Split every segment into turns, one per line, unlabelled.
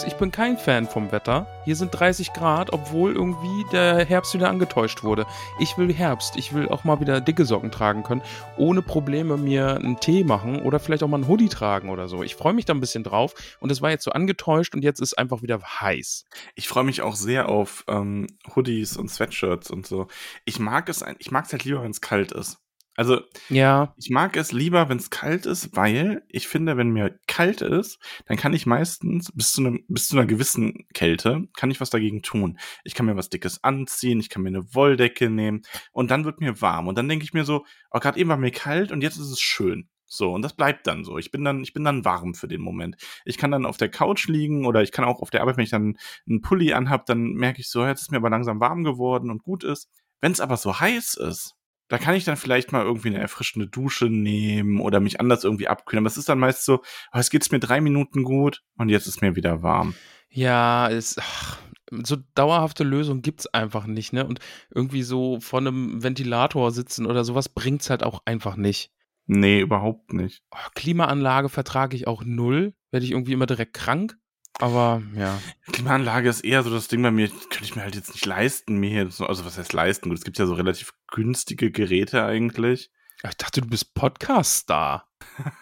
Magst, ich bin kein Fan vom Wetter. Hier sind 30 Grad, obwohl irgendwie der Herbst wieder angetäuscht wurde. Ich will Herbst. Ich will auch mal wieder dicke Socken tragen können, ohne Probleme mir einen Tee machen oder vielleicht auch mal einen Hoodie tragen oder so. Ich freue mich da ein bisschen drauf und es war jetzt so angetäuscht und jetzt ist einfach wieder heiß.
Ich freue mich auch sehr auf ähm, Hoodies und Sweatshirts und so. Ich mag es, ich mag es halt lieber, wenn es kalt ist. Also,
Ja,
ich mag es lieber, wenn es kalt ist, weil ich finde, wenn mir kalt ist, dann kann ich meistens bis zu, einem, bis zu einer gewissen Kälte, kann ich was dagegen tun. Ich kann mir was Dickes anziehen, ich kann mir eine Wolldecke nehmen und dann wird mir warm. Und dann denke ich mir so, oh, gerade eben war mir kalt und jetzt ist es schön. So, und das bleibt dann so. Ich bin dann, ich bin dann warm für den Moment. Ich kann dann auf der Couch liegen oder ich kann auch auf der Arbeit, wenn ich dann einen Pulli anhab, dann merke ich so, jetzt ist mir aber langsam warm geworden und gut ist. Wenn es aber so heiß ist, da kann ich dann vielleicht mal irgendwie eine erfrischende Dusche nehmen oder mich anders irgendwie abkühlen. Aber es ist dann meist so, oh, jetzt geht's mir drei Minuten gut und jetzt ist mir wieder warm.
ja, es, ach, so dauerhafte Lösung gibt's einfach nicht, ne? Und irgendwie so vor einem Ventilator sitzen oder sowas bringt's halt auch einfach nicht.
Nee, überhaupt nicht.
Oh, Klimaanlage vertrage ich auch null. Werde ich irgendwie immer direkt krank. Aber ja.
Klimaanlage ist eher so das Ding bei mir, könnte ich mir halt jetzt nicht leisten, mir hier, so, also was heißt leisten? Gut, es gibt ja so relativ günstige Geräte eigentlich.
Ich dachte, du bist Podcast-Star.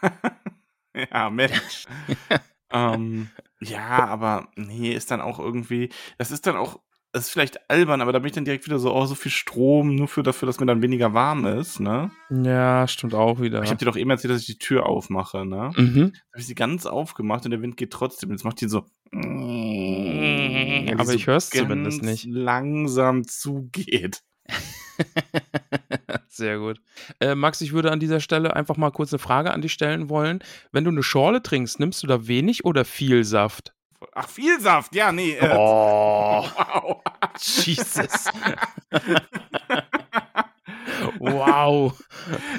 ja, Mensch. ähm, ja, aber nee, ist dann auch irgendwie, das ist dann auch, das ist vielleicht albern, aber da bin ich dann direkt wieder so, oh, so viel Strom, nur für dafür, dass mir dann weniger warm ist, ne?
Ja, stimmt auch wieder.
Ich habe dir doch eben erzählt, dass ich die Tür aufmache, ne?
Mhm.
Habe ich sie ganz aufgemacht und der Wind geht trotzdem. Jetzt macht die so.
Aber ich hör's zumindest nicht.
Langsam zugeht.
Sehr gut. Äh, Max, ich würde an dieser Stelle einfach mal kurz eine Frage an dich stellen wollen. Wenn du eine Schorle trinkst, nimmst du da wenig oder viel Saft?
Ach, viel Saft, ja, nee. Äh,
Oh,
wow.
Jesus. wow.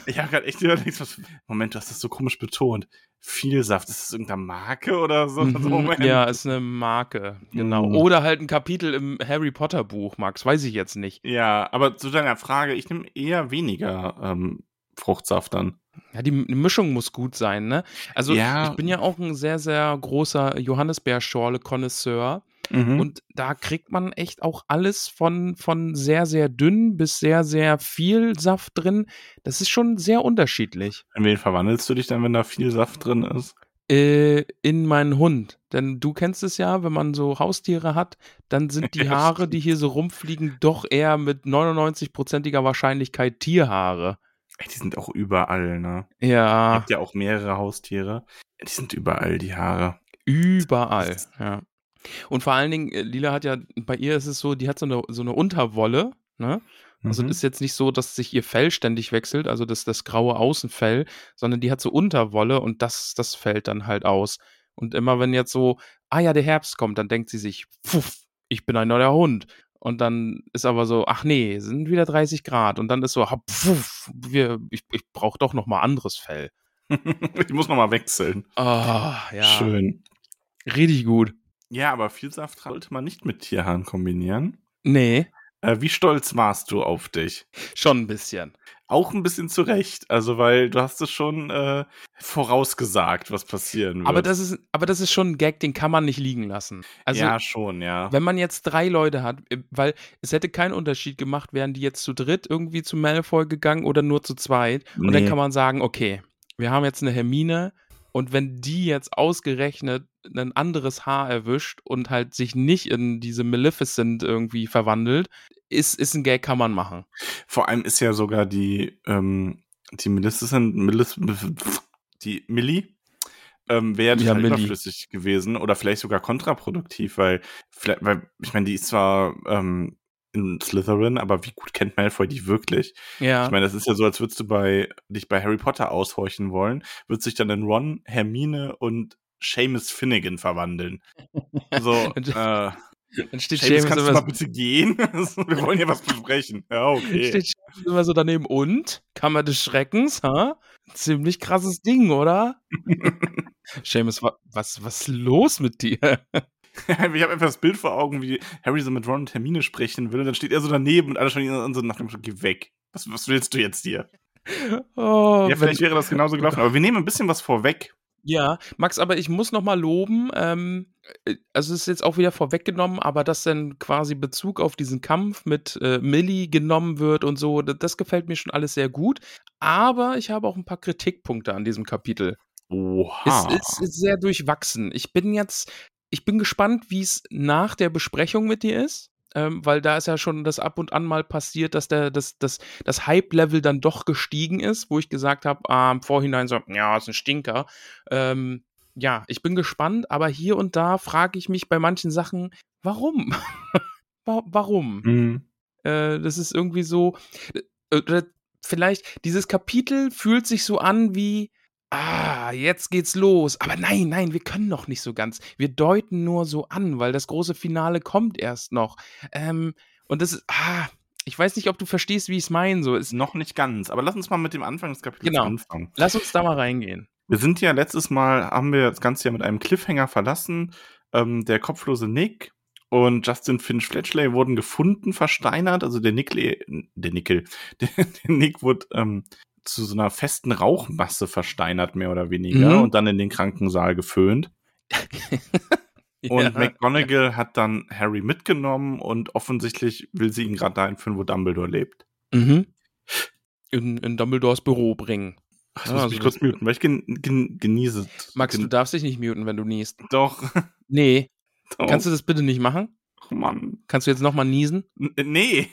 Ich habe gerade echt überlegt, was. Moment, du hast das so komisch betont. Viel Saft, ist das irgendeine Marke oder so?
Mhm. Ja, ist eine Marke. Genau.
Mhm.
Oder halt ein Kapitel im Harry Potter Buch, Max. Weiß ich jetzt nicht.
Ja, aber zu deiner Frage, ich nehme eher weniger ähm, Fruchtsaft dann.
Ja, die, Mischung muss gut sein, ne? Also,
Ja.
ich bin ja auch ein sehr, sehr großer Johannisbeerschorle-Konnoisseur.
Mhm.
Und da kriegt man echt auch alles von, von sehr, sehr dünn bis sehr, sehr viel Saft drin. Das ist schon sehr unterschiedlich.
In wen verwandelst du dich dann, wenn da viel Saft drin ist?
Äh, in meinen Hund. Denn du kennst es ja, wenn man so Haustiere hat, dann sind die Haare, die hier so rumfliegen, doch eher mit 99%iger Wahrscheinlichkeit Tierhaare.
Die sind auch überall, ne?
Ja,
habt ja auch mehrere Haustiere. Die sind überall, die Haare.
überall. Ja. Und vor allen Dingen, äh, Lila hat ja, bei ihr ist es so, die hat so eine, so eine Unterwolle, ne? Also
Mhm.
ist jetzt nicht so, dass sich ihr Fell ständig wechselt, also das, das graue Außenfell, sondern die hat so Unterwolle und das, das fällt dann halt aus. Und immer wenn jetzt so, ah ja, der Herbst kommt, dann denkt sie sich, pfuff, ich bin ein neuer Hund. Und dann ist aber so, ach nee, sind wieder 30 Grad. Und dann ist so, pfuff, wir, ich, ich brauche doch noch mal anderes Fell.
ich muss nochmal wechseln.
Ah, ja.
Schön.
Richtig gut.
Ja, aber viel Saft sollte man nicht mit Tierhaaren kombinieren.
Nee,
Äh, wie stolz warst du auf dich?
schon ein bisschen.
Auch ein bisschen zu Recht. Also, weil du hast es schon äh, vorausgesagt, was passieren wird.
Aber das ist, aber das ist schon ein Gag, den kann man nicht liegen lassen. Also,
ja, schon, ja.
wenn man jetzt drei Leute hat, äh, weil es hätte keinen Unterschied gemacht, wären die jetzt zu dritt irgendwie zu Malfoy gegangen oder nur zu zweit. Und dann
Nee.
kann man sagen, okay, wir haben jetzt eine Hermine und wenn die jetzt ausgerechnet ein anderes Haar erwischt und halt sich nicht in diese Maleficent irgendwie verwandelt, ist, ist ein Gag, kann man machen.
Vor allem ist ja sogar die, ähm, die Millis, die Millie, ähm, wäre
Ja,
total überflüssig gewesen oder vielleicht sogar kontraproduktiv, weil, weil ich meine, die ist zwar ähm, in Slytherin, aber wie gut kennt Malfoy die wirklich?
Ja.
Ich meine, das ist ja so, als würdest du bei dich bei Harry Potter aushorchen wollen, wird sich dann in Ron, Hermine und Seamus Finnegan verwandeln. So, äh,
dann steht
Seamus, kannst du mal bitte gehen? Wir wollen hier was besprechen. Ja, okay.
steht Seamus immer so daneben. Und? Kammer des Schreckens, ha? Ziemlich krasses Ding, oder? Seamus, wa was, was ist los mit dir?
ich habe einfach das Bild vor Augen, wie Harry so mit Ron und Hermine sprechen will. Und dann steht er so daneben und alle schauen ihn so nach dem geh weg. Was, was willst du jetzt hier?
Oh,
ja, vielleicht wäre das genauso gelaufen. Aber wir nehmen ein bisschen was vorweg.
Ja, Max, aber ich muss noch mal loben, ähm, äh, also es ist jetzt auch wieder vorweggenommen, aber dass dann quasi Bezug auf diesen Kampf mit äh, Millie genommen wird und so, das, das gefällt mir schon alles sehr gut. Aber ich habe auch ein paar Kritikpunkte an diesem Kapitel.
Oha.
Es ist, ist sehr durchwachsen. Ich bin jetzt, ich bin gespannt, wie es nach der Besprechung mit dir ist. Ähm, weil da ist ja schon das ab und an mal passiert, dass der, das, das, das Hype-Level dann doch gestiegen ist, wo ich gesagt habe, ah, im Vorhinein so, ja, ist ein Stinker. Ähm, ja, ich bin gespannt, aber hier und da frage ich mich bei manchen Sachen, warum? Wa- warum?
Mhm.
Äh, das ist irgendwie so. Äh, vielleicht, dieses Kapitel fühlt sich so an wie. Ah, jetzt geht's los. Aber nein, nein, wir können noch nicht so ganz. Wir deuten nur so an, weil das große Finale kommt erst noch. Ähm, und das ist. Ah, ich weiß nicht, ob du verstehst, wie ich es meine. So, es,
Noch nicht ganz. Aber lass uns mal mit dem Anfang des Kapitels
Genau.
anfangen.
lass uns da mal reingehen.
Wir sind ja letztes Mal, haben wir das Ganze ja mit einem Cliffhanger verlassen. Ähm, der kopflose Nick und Justin Finch Fletchley wurden gefunden, versteinert. Also der Nickel, der Nickel, der, der Nick wurde ähm, zu so einer festen Rauchmasse versteinert, mehr oder weniger,
Mhm.
und dann in den Krankensaal geföhnt. Und
Ja.
McGonagall hat dann Harry mitgenommen und offensichtlich will sie ihn gerade dahin führen, wo Dumbledore lebt.
Mhm. In, in Dumbledores Büro bringen.
Ich
Ja,
muss
also
mich kurz muten, weil ich gen, gen, genieße.
Max,
gen,
du darfst dich nicht muten, wenn du niest.
Doch.
Nee.
doch.
Kannst du das bitte nicht machen?
Mann.
Kannst du jetzt nochmal niesen?
N nee.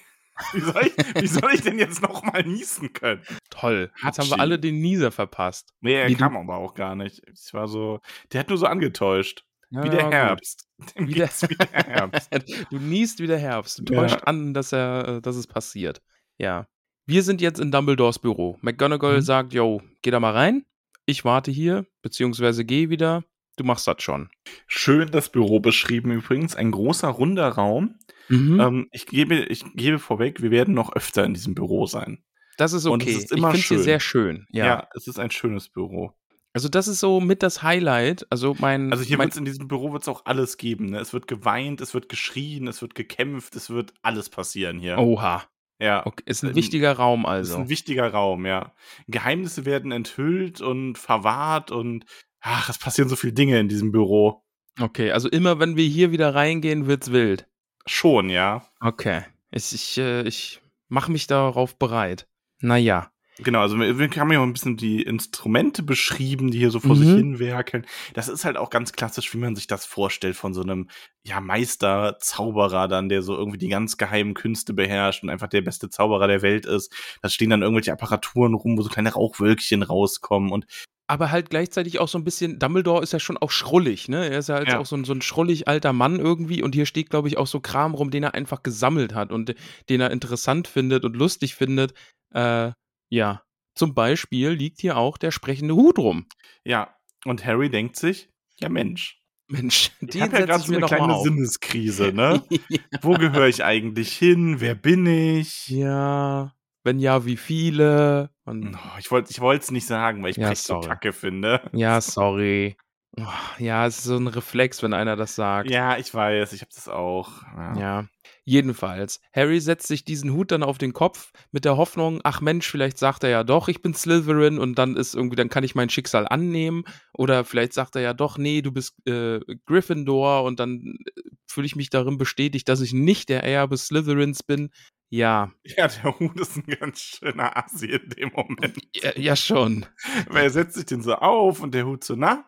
Wie soll, ich, wie soll ich denn jetzt noch mal niesen können?
Toll. Jetzt haben wir
Hatschi.
alle den Nieser verpasst.
Nee, er
Wie du-
kam aber auch gar nicht. Ich war so, der hat nur so angetäuscht.
Ja,
wie der. Herbst.
Wie der-
wie der Herbst.
du niest wie der Herbst. Du
Ja.
täuscht an, dass, er, äh, dass es passiert. Ja. Wir sind jetzt in Dumbledores Büro. McGonagall
Mhm.
sagt, yo, geh da mal rein. Ich warte hier, beziehungsweise geh wieder. Du machst das schon.
Schön das Büro beschrieben übrigens. Ein großer, runder Raum.
Mhm.
Ähm, ich, gebe, ich gebe vorweg, wir werden noch öfter in diesem Büro sein.
das ist
und
okay.
es ist immer
ich finde hier
schön.
sehr schön. Ja.
Ja. es ist ein schönes Büro.
Also das ist so mit das Highlight. Also mein,
Also hier wird's in diesem Büro wird's auch alles geben. Ne? Es wird geweint, es wird geschrien, es wird gekämpft, es wird alles passieren hier.
Oha.
ja.
Okay. Ist ein
Ähm,
wichtiger Raum also.
ist ein wichtiger Raum, ja. Geheimnisse werden enthüllt und verwahrt und ach, es passieren so viele Dinge in diesem Büro.
Okay, also immer wenn wir hier wieder reingehen, wird's wild.
Schon, ja.
Okay. Ich, ich, äh, ich mache mich darauf bereit. Naja.
Genau, also wir, wir haben ja auch ein bisschen die Instrumente beschrieben, die hier so vor
Mhm.
sich hin werkeln. Das ist halt auch ganz klassisch, wie man sich das vorstellt von so einem ja, Meister, Zauberer dann, der so irgendwie die ganz geheimen Künste beherrscht und einfach der beste Zauberer der Welt ist. Da stehen dann irgendwelche Apparaturen rum, wo so kleine Rauchwölkchen rauskommen und
Aber halt gleichzeitig auch so ein bisschen, Dumbledore ist ja schon auch schrullig, ne? Er ist ja jetzt
Ja.
auch so ein, so ein schrullig alter Mann irgendwie und hier steht, glaube ich, auch so Kram rum, den er einfach gesammelt hat und den er interessant findet und lustig findet. Äh, ja. Zum Beispiel liegt hier auch der sprechende Hut rum.
ja, und Harry denkt sich, ja Mensch,
Mensch,
ich
den
habe ja gerade
ich
so eine kleine. Sinneskrise, ne? Wo gehöre ich eigentlich hin? Wer bin ich?
Ja, wenn ja, wie viele? Und,
Oh, ich wollte es nicht sagen, weil ich
Ja,
Pech so kacke finde.
ja, sorry. Oh, Ja, es ist so ein Reflex, wenn einer das sagt.
Ja, ich weiß, ich habe das auch. Ja.
Ja. Jedenfalls, Harry setzt sich diesen Hut dann auf den Kopf mit der Hoffnung, ach Mensch, vielleicht sagt er ja doch, ich bin Slytherin und dann ist irgendwie, dann kann ich mein Schicksal annehmen. Oder vielleicht sagt er ja doch, nee, du bist äh, Gryffindor und dann äh, fühle ich mich darin bestätigt, dass ich nicht der Erbe Slytherins bin. Ja,
ja, der Hut ist ein ganz schöner Assi in dem Moment.
ja, ja schon.
Weil er setzt sich den so auf und der Hut so, na,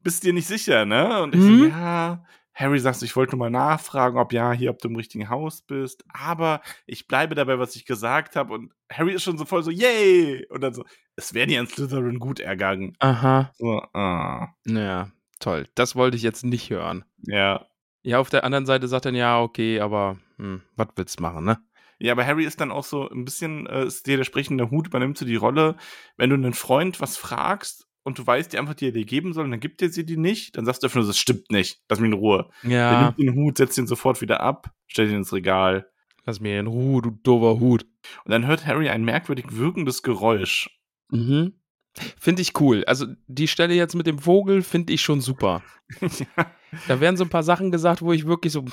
bist dir nicht sicher, ne? Und ich
Mhm.
so, ja, Harry sagt, ich wollte nur mal nachfragen, ob ja, hier, ob du im richtigen Haus bist, aber ich bleibe dabei, was ich gesagt habe. Und Harry ist schon so voll so, yay! Und dann so, es wäre dir an Slytherin gut ergangen.
Aha.
So, ah.
Ja, toll. Das wollte ich jetzt nicht hören.
Ja.
Ja, auf der anderen Seite sagt er, ja, okay, aber hm, was willst du machen, ne?
Ja, aber Harry ist dann auch so ein bisschen, äh, ist dir der sprechende Hut, übernimmt so die Rolle, wenn du einen Freund was fragst und du weißt die Antwort, die er dir geben soll, und dann gibt er sie dir nicht, dann sagst du einfach nur, das stimmt nicht, lass mich in Ruhe.
Ja,
nimmt den Hut, setzt ihn sofort wieder ab, stellt ihn ins Regal.
lass mir in Ruhe, du doofer Hut.
Und dann hört Harry ein merkwürdig wirkendes Geräusch.
Mhm. Finde ich cool. Also die Stelle jetzt mit dem Vogel finde ich schon super. Da werden so ein paar Sachen gesagt, wo ich wirklich so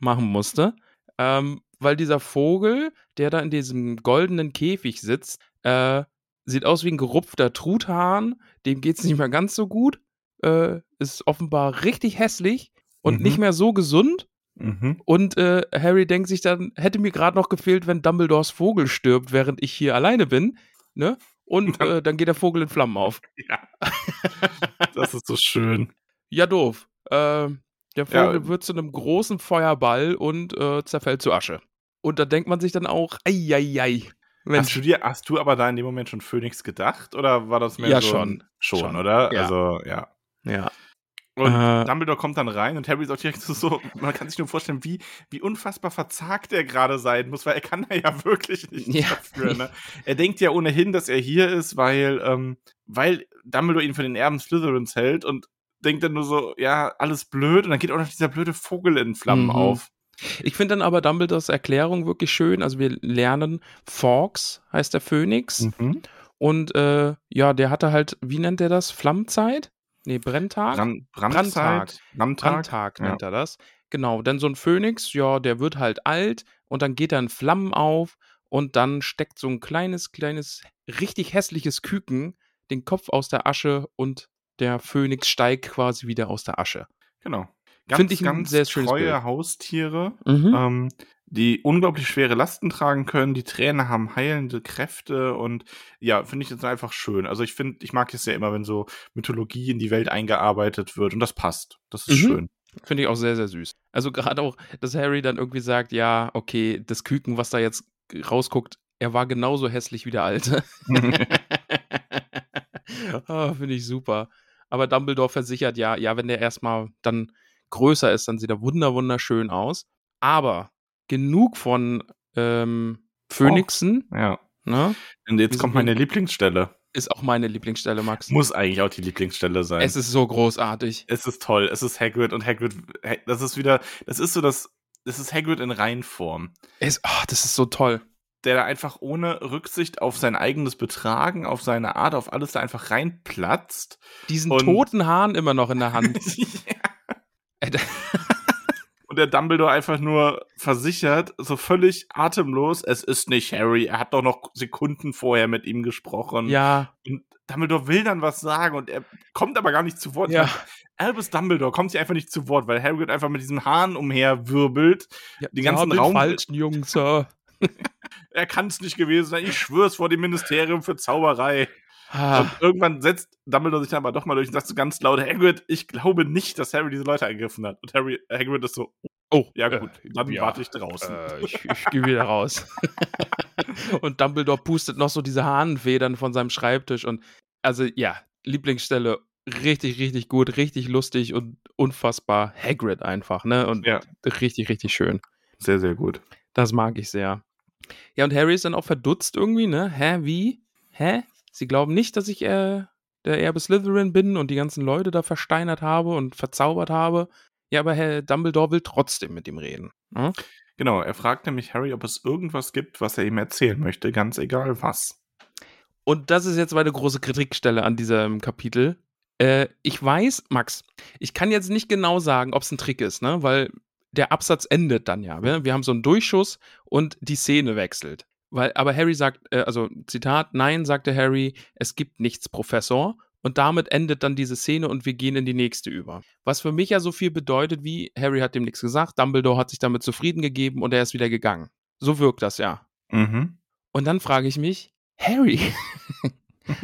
machen musste. Ähm, weil dieser Vogel, der da in diesem goldenen Käfig sitzt, äh, sieht aus wie ein gerupfter Truthahn. Dem geht es nicht mehr ganz so gut. Äh, ist offenbar richtig hässlich und
Mhm.
nicht mehr so gesund.
Mhm.
Und äh, Harry denkt sich dann, hätte mir gerade noch gefehlt, wenn Dumbledores Vogel stirbt, während ich hier alleine bin. Ne? Und äh, dann geht der Vogel in Flammen auf.
Ja. das ist so schön.
Ja, doof. Äh, der
Ja.
Vogel wird zu einem großen Feuerball und äh, zerfällt zu Asche. Und da denkt man sich dann auch, eieiei.
Hast
Mensch,
du, dir, hast du aber da in dem Moment schon Phoenix gedacht? Oder war das mehr
Ja,
so
schon.
schon,
Schon.
oder?
Ja.
Also, ja.
ja.
Und
Äh.
Dumbledore kommt dann rein und Harry ist auch direkt so, so, man kann sich nur vorstellen, wie, wie unfassbar verzagt er gerade sein muss, weil er kann da ja wirklich nichts
Ja.
dafür. Ne? Er denkt ja ohnehin, dass er hier ist, weil, ähm, weil Dumbledore ihn für den Erben Slytherins hält und denkt dann nur so, ja, alles blöd und dann geht auch noch dieser blöde Vogel in Flammen
Mhm.
auf.
Ich finde dann aber Dumbledores Erklärung wirklich schön. Also wir lernen, Fawkes heißt der Phönix.
Mhm.
Und äh, ja, der hatte halt, wie nennt er das? Flammenzeit? Nee, Brenntag?
Brand,
Brandtag.
Brandtag.
Brandtag
Ja.
nennt er das. Genau, denn so ein Phönix, ja, der wird halt alt und dann geht er in Flammen auf und dann steckt so ein kleines, kleines, richtig hässliches Küken den Kopf aus der Asche und der Phönix steigt quasi wieder aus der Asche.
Genau.
Find ich ein
ganz
sehr schönes
treue
Bild.
Haustiere,
Mhm.
ähm, die unglaublich schwere Lasten tragen können. Die Tränen haben heilende Kräfte und ja, finde ich jetzt einfach schön. Also ich finde, ich mag es ja immer, wenn so Mythologie in die Welt eingearbeitet wird und das passt. Das ist
Mhm.
schön.
Finde ich auch sehr, sehr süß. Also gerade auch, dass Harry dann irgendwie sagt, ja, okay, das Küken, was da jetzt rausguckt, er war genauso hässlich wie der Alte. Ah, Finde ich super. Aber Dumbledore versichert ja, ja, wenn der erstmal dann größer ist, dann sieht er wunder wunderschön aus. Aber genug von ähm, Phönixen,
ja.
ne?
Und jetzt
Wieso-
kommt meine Lieblingsstelle.
Ist auch meine Lieblingsstelle, Max.
Muss eigentlich auch die Lieblingsstelle sein.
Es ist so großartig.
es ist toll. Es ist Hagrid und Hagrid, das ist wieder, das ist so das, das ist Hagrid in Reinform.
Es, ah, das ist so toll.
Der da einfach ohne Rücksicht auf sein eigenes Betragen, auf seine Art, auf alles da einfach reinplatzt.
Diesen
Und-
toten Hahn immer noch in der Hand.
Und der Dumbledore einfach nur versichert, so völlig atemlos, es ist nicht Harry, er hat doch noch Sekunden vorher mit ihm gesprochen.
ja,
Und Dumbledore will dann was sagen und er kommt aber gar nicht zu Wort.
ja.
Albus Dumbledore kommt sich einfach nicht zu Wort, weil Harry einfach mit diesem Hahn umherwirbelt.
ja
Den ganzen Raum-
falschen Jungs. Sir.
Er kann es nicht gewesen sein. Ich schwör's vor dem Ministerium für Zauberei.
Ah,
Und irgendwann setzt Dumbledore sich dann aber doch mal durch und sagt so ganz laut, Hagrid, ich glaube nicht, dass Harry diese Leute angegriffen hat. Und Harry, Hagrid ist so,
oh,
ja gut,
äh,
dann
ja,
warte ich draußen.
Äh, ich ich gehe wieder raus. und Dumbledore pustet noch so diese Hahnenfedern von seinem Schreibtisch. Und also ja, Lieblingsstelle, richtig, richtig gut, richtig lustig und unfassbar Hagrid einfach, ne? Und
Ja.
richtig, richtig schön.
Sehr, sehr gut.
Das mag ich sehr. Ja, und Harry ist dann auch verdutzt irgendwie, ne? Hä, wie? Hä? Sie glauben nicht, dass ich äh, der Erbe Slytherin bin und die ganzen Leute da versteinert habe und verzaubert habe. Ja, aber Herr Dumbledore will trotzdem mit ihm reden. Ne?
Genau, er fragt nämlich Harry, ob es irgendwas gibt, was er ihm erzählen möchte, ganz egal was.
Und das ist jetzt meine große Kritikstelle an diesem Kapitel. Äh, ich weiß, Max, ich kann jetzt nicht genau sagen, ob es ein Trick ist, ne? Weil der Absatz endet dann ja. Wir, wir haben so einen Durchschuss und die Szene wechselt. Weil, aber Harry sagt, äh, also Zitat, nein, sagte Harry, es gibt nichts, Professor. Und damit endet dann diese Szene und wir gehen in die nächste über. Was für mich ja so viel bedeutet wie, Harry hat dem nichts gesagt, Dumbledore hat sich damit zufrieden gegeben und er ist wieder gegangen. So wirkt das ja.
Mhm.
Und dann frage ich mich, Harry,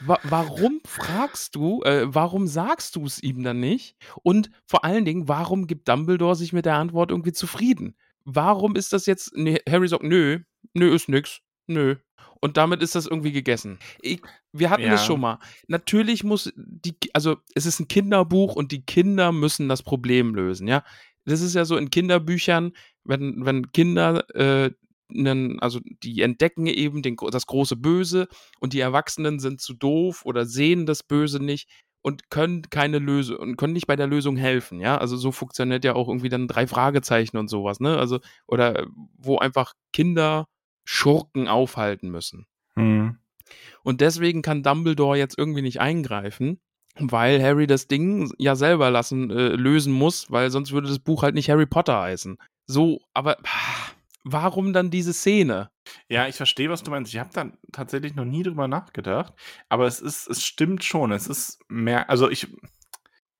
wa warum fragst du, äh, warum sagst du es ihm dann nicht? Und vor allen Dingen, warum gibt Dumbledore sich mit der Antwort irgendwie zufrieden? Warum ist das jetzt, ne, Harry sagt, nö, nö, ist nix, nö. Und damit ist das irgendwie gegessen. Ich, wir hatten
Ja.
das schon mal. Natürlich muss die, also es ist ein Kinderbuch und die Kinder müssen das Problem lösen, ja. Das ist ja so in Kinderbüchern, wenn, wenn Kinder, äh, nen, also die entdecken eben den, das große Böse und die Erwachsenen sind zu doof oder sehen das Böse nicht und können keine Lösung und können nicht bei der Lösung helfen, ja. Also so funktioniert ja auch irgendwie dann drei Fragezeichen und sowas, ne? Also, oder wo einfach Kinder Schurken aufhalten müssen.
Hm.
Und deswegen kann Dumbledore jetzt irgendwie nicht eingreifen, weil Harry das Ding ja selber lassen, äh, lösen muss, weil sonst würde das Buch halt nicht Harry Potter heißen. So, aber ah, warum dann diese Szene?
Ja, ich verstehe, was du meinst. Ich habe da tatsächlich noch nie drüber nachgedacht, aber es ist, es stimmt schon. Es ist mehr, also ich,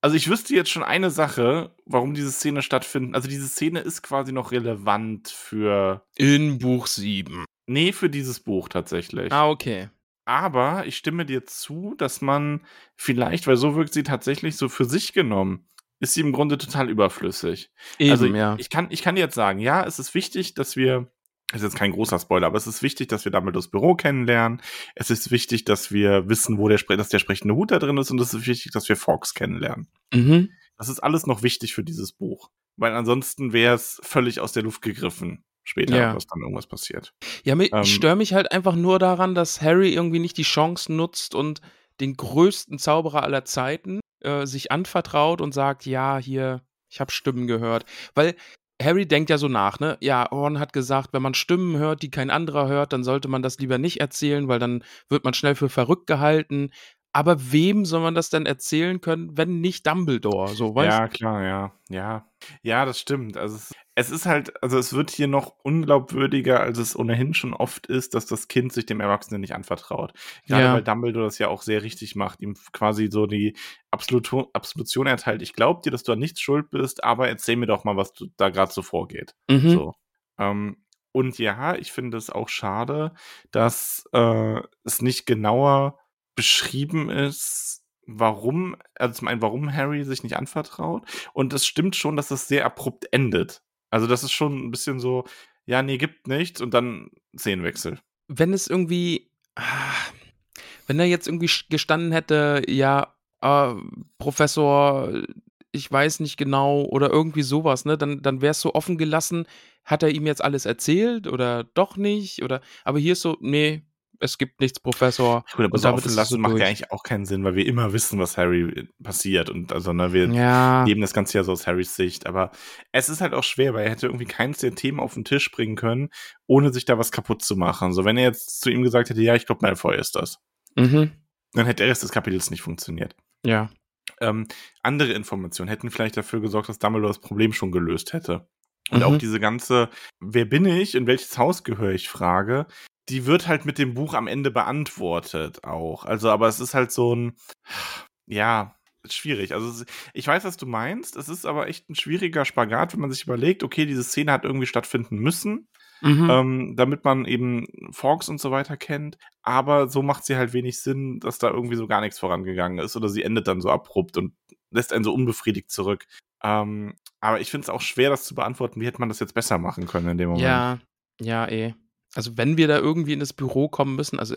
also ich wüsste jetzt schon eine Sache, warum diese Szene stattfindet. Also diese Szene ist quasi noch relevant für,
In Buch 7.
nee, für dieses Buch tatsächlich.
Ah, okay.
Aber ich stimme dir zu, dass man vielleicht, weil so wirkt sie tatsächlich so für sich genommen, ist sie im Grunde total überflüssig.
Eben,
also
ja.
ich kann, ich kann jetzt sagen, ja, es ist wichtig, dass wir, das ist jetzt kein großer Spoiler, aber es ist wichtig, dass wir Dumbledores Büro kennenlernen. Es ist wichtig, dass wir wissen, wo der, dass der sprechende Hut da drin ist und es ist wichtig, dass wir Fox kennenlernen.
Mhm.
Das ist alles noch wichtig für dieses Buch. Weil ansonsten wäre es völlig aus der Luft gegriffen später,
Ja.
was dann irgendwas passiert.
Ja, mi-
Ähm,
ich störe mich halt einfach nur daran, dass Harry irgendwie nicht die Chance nutzt und den größten Zauberer aller Zeiten äh, sich anvertraut und sagt, ja, hier, ich habe Stimmen gehört. Weil Harry denkt ja so nach, ne? Ja, Ron hat gesagt, wenn man Stimmen hört, die kein anderer hört, dann sollte man das lieber nicht erzählen, weil dann wird man schnell für verrückt gehalten. Aber wem soll man das denn erzählen können, wenn nicht Dumbledore? So, weißt
Ja, klar, ja. Ja. Ja, das stimmt. Also es, ist halt, also es wird hier noch unglaubwürdiger, als es ohnehin schon oft ist, dass das Kind sich dem Erwachsenen nicht anvertraut. Gerade
Ja.
weil Dumbledore das ja auch sehr richtig macht, ihm quasi so die Absolution, Absolution erteilt. Ich glaube dir, dass du an nichts schuld bist, aber erzähl mir doch mal, was du, da gerade so vorgeht.
Mhm.
So. Ähm, und ja, ich finde es auch schade, dass äh, es nicht genauer beschrieben ist, warum, also zum einen, warum Harry sich nicht anvertraut. Und es stimmt schon, dass es sehr abrupt endet. Also das ist schon ein bisschen so, ja, nee, gibt nichts und dann Szenenwechsel.
wenn es irgendwie, ah, wenn er jetzt irgendwie gestanden hätte, ja, äh, Professor, ich weiß nicht genau oder irgendwie sowas, ne, dann, dann wäre es so offen gelassen, hat er ihm jetzt alles erzählt oder doch nicht oder, aber hier ist so, nee, es gibt nichts, Professor.
Gut, aber
Und damit
offen lassen macht ja eigentlich auch keinen Sinn, weil wir immer wissen, was Harry äh, passiert. Und also, ne, wir
Ja,
leben das Ganze ja so aus Harrys Sicht. Aber es ist halt auch schwer, weil er hätte irgendwie keins der Themen auf den Tisch bringen können, ohne sich da was kaputt zu machen. So, wenn er jetzt zu ihm gesagt hätte, ja, ich glaube, Malfoy ist das,
mhm.
dann hätte der Rest des Kapitels nicht funktioniert.
ja,
Ähm, andere Informationen hätten vielleicht dafür gesorgt, dass Dumbledore das Problem schon gelöst hätte. Und
Mhm.
auch diese ganze, wer bin ich, in welches Haus gehöre ich, Frage, die wird halt mit dem Buch am Ende beantwortet auch. Also, aber es ist halt so ein, ja, schwierig. Also, ich weiß, was du meinst. Es ist aber echt ein schwieriger Spagat, wenn man sich überlegt, okay, diese Szene hat irgendwie stattfinden müssen,
mhm.
ähm, damit man eben Forks und so weiter kennt. Aber so macht sie halt wenig Sinn, dass da irgendwie so gar nichts vorangegangen ist oder sie endet dann so abrupt und lässt einen so unbefriedigt zurück. Ähm, aber ich finde es auch schwer, das zu beantworten. Wie hätte man das jetzt besser machen können in dem Moment?
Ja, ja, eh. Also wenn wir da irgendwie in das Büro kommen müssen, also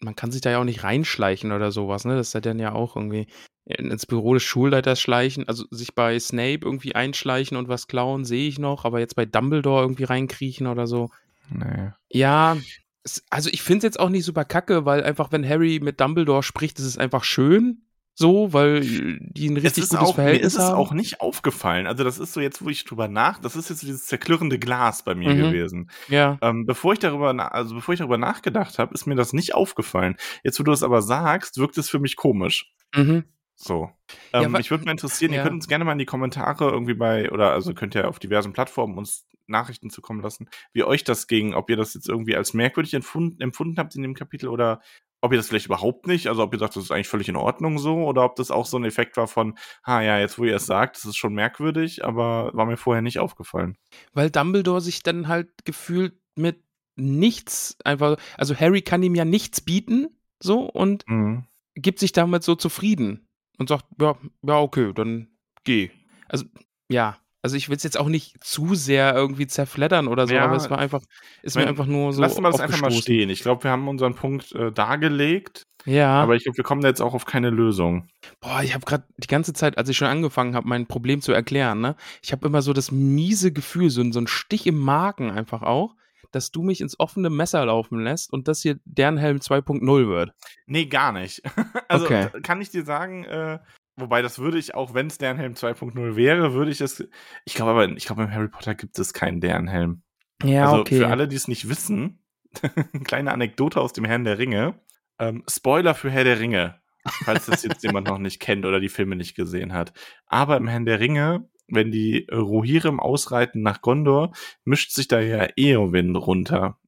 man kann sich da ja auch nicht reinschleichen oder sowas, ne? Das ist ja dann ja auch irgendwie in- ins Büro des Schulleiters schleichen, also sich bei Snape irgendwie einschleichen und was klauen, sehe ich noch, aber jetzt bei Dumbledore irgendwie reinkriechen oder so.
Nee.
Ja, es, also ich finde es jetzt auch nicht super kacke, weil einfach, wenn Harry mit Dumbledore spricht, ist es einfach schön. So, weil die ein
Es
richtig
ist
gutes
auch, mir
Verhältnis
ist es
haben.
auch nicht aufgefallen. Also, das ist so jetzt, wo ich drüber nach, das ist jetzt so dieses zerklirrende Glas bei mir
Mhm.
gewesen.
ja.
Ähm, bevor ich darüber, also bevor ich darüber nachgedacht habe, ist mir das nicht aufgefallen. Jetzt, wo du es aber sagst, wirkt es für mich komisch.
Mhm.
So.
Ja,
Ähm,
wa-
ich würde mal interessieren, ihr
ja.
könnt uns gerne mal in die Kommentare irgendwie bei, oder also könnt ihr auf diversen Plattformen uns Nachrichten zukommen lassen, wie euch das ging, ob ihr das jetzt irgendwie als merkwürdig empfunden, empfunden habt in dem Kapitel oder ob ihr das vielleicht überhaupt nicht, also ob ihr sagt, das ist eigentlich völlig in Ordnung so, oder ob das auch so ein Effekt war von, ah ja, jetzt wo ihr es sagt, das ist schon merkwürdig, aber war mir vorher nicht aufgefallen.
Weil Dumbledore sich dann halt gefühlt mit nichts einfach, also Harry kann ihm ja nichts bieten, so, und
Mhm.
gibt sich damit so zufrieden und sagt, ja, ja, okay, dann geh. Also, ja, also ich will es jetzt auch nicht zu sehr irgendwie zerfleddern oder so,
Ja,
aber es war einfach, ist mir
mein,
einfach nur so.
Lassen wir das einfach mal stehen. Ich glaube, wir haben unseren Punkt äh, dargelegt,
Ja.
aber ich glaube, wir kommen da jetzt auch auf keine Lösung.
Boah, ich habe gerade die ganze Zeit, als ich schon angefangen habe, mein Problem zu erklären, ne, ich habe immer so das miese Gefühl, so, ein- so ein Stich im Magen einfach auch, dass du mich ins offene Messer laufen lässt und das hier deren Helm 2.0 wird.
Nee, gar nicht. also
Okay.
kann ich dir sagen, äh, wobei das würde ich auch, wenn es Dernhelm 2.0 wäre, würde ich es. Ich glaube aber, ich glaube, im Harry Potter gibt es keinen Dernhelm.
Ja,
also
okay.
für alle, die es nicht wissen, kleine Anekdote aus dem Herrn der Ringe. Ähm, Spoiler für Herr der Ringe, falls das jetzt jemand noch nicht kennt oder die Filme nicht gesehen hat. Aber im Herrn der Ringe, wenn die Rohirrim ausreiten nach Gondor, mischt sich da ja Eowyn runter.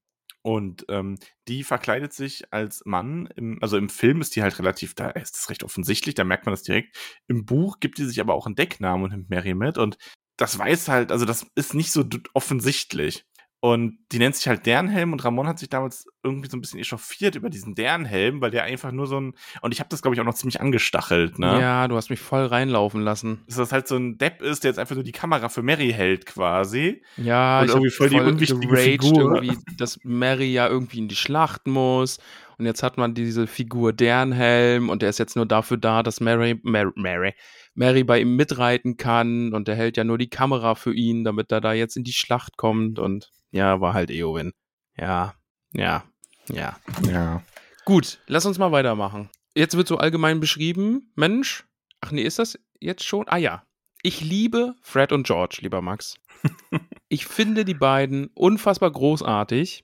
Und ähm, die verkleidet sich als Mann. Im, also im Film ist die halt relativ, da ist es recht offensichtlich, da merkt man das direkt. Im Buch gibt die sich aber auch einen Decknamen und nimmt Mary mit. Und das weiß halt, also das ist nicht so offensichtlich. Und die nennt sich halt Dernhelm und Ramon hat sich damals irgendwie so ein bisschen echauffiert über diesen Dernhelm, weil der einfach nur so ein. Und ich habe das, glaube ich, auch noch ziemlich angestachelt, ne?
Ja, du hast mich voll reinlaufen lassen.
Dass das halt so ein Depp ist, der jetzt einfach nur die Kamera für Mary hält, quasi.
Ja,
Und
ich
irgendwie voll die unwichtige Figur.
irgendwie, dass Mary ja irgendwie in die Schlacht muss. Und jetzt hat man diese Figur Dernhelm und der ist jetzt nur dafür da, dass Mary, Mary, Mary, Mary bei ihm mitreiten kann und der hält ja nur die Kamera für ihn, damit er da jetzt in die Schlacht kommt und ja, war halt Eowyn. Ja, ja, ja.
Ja.
Gut, lass uns mal weitermachen. Jetzt wird so allgemein beschrieben, Mensch, ach nee, ist das jetzt schon? Ah ja, ich liebe Fred und George, lieber Max. ich finde die beiden unfassbar großartig,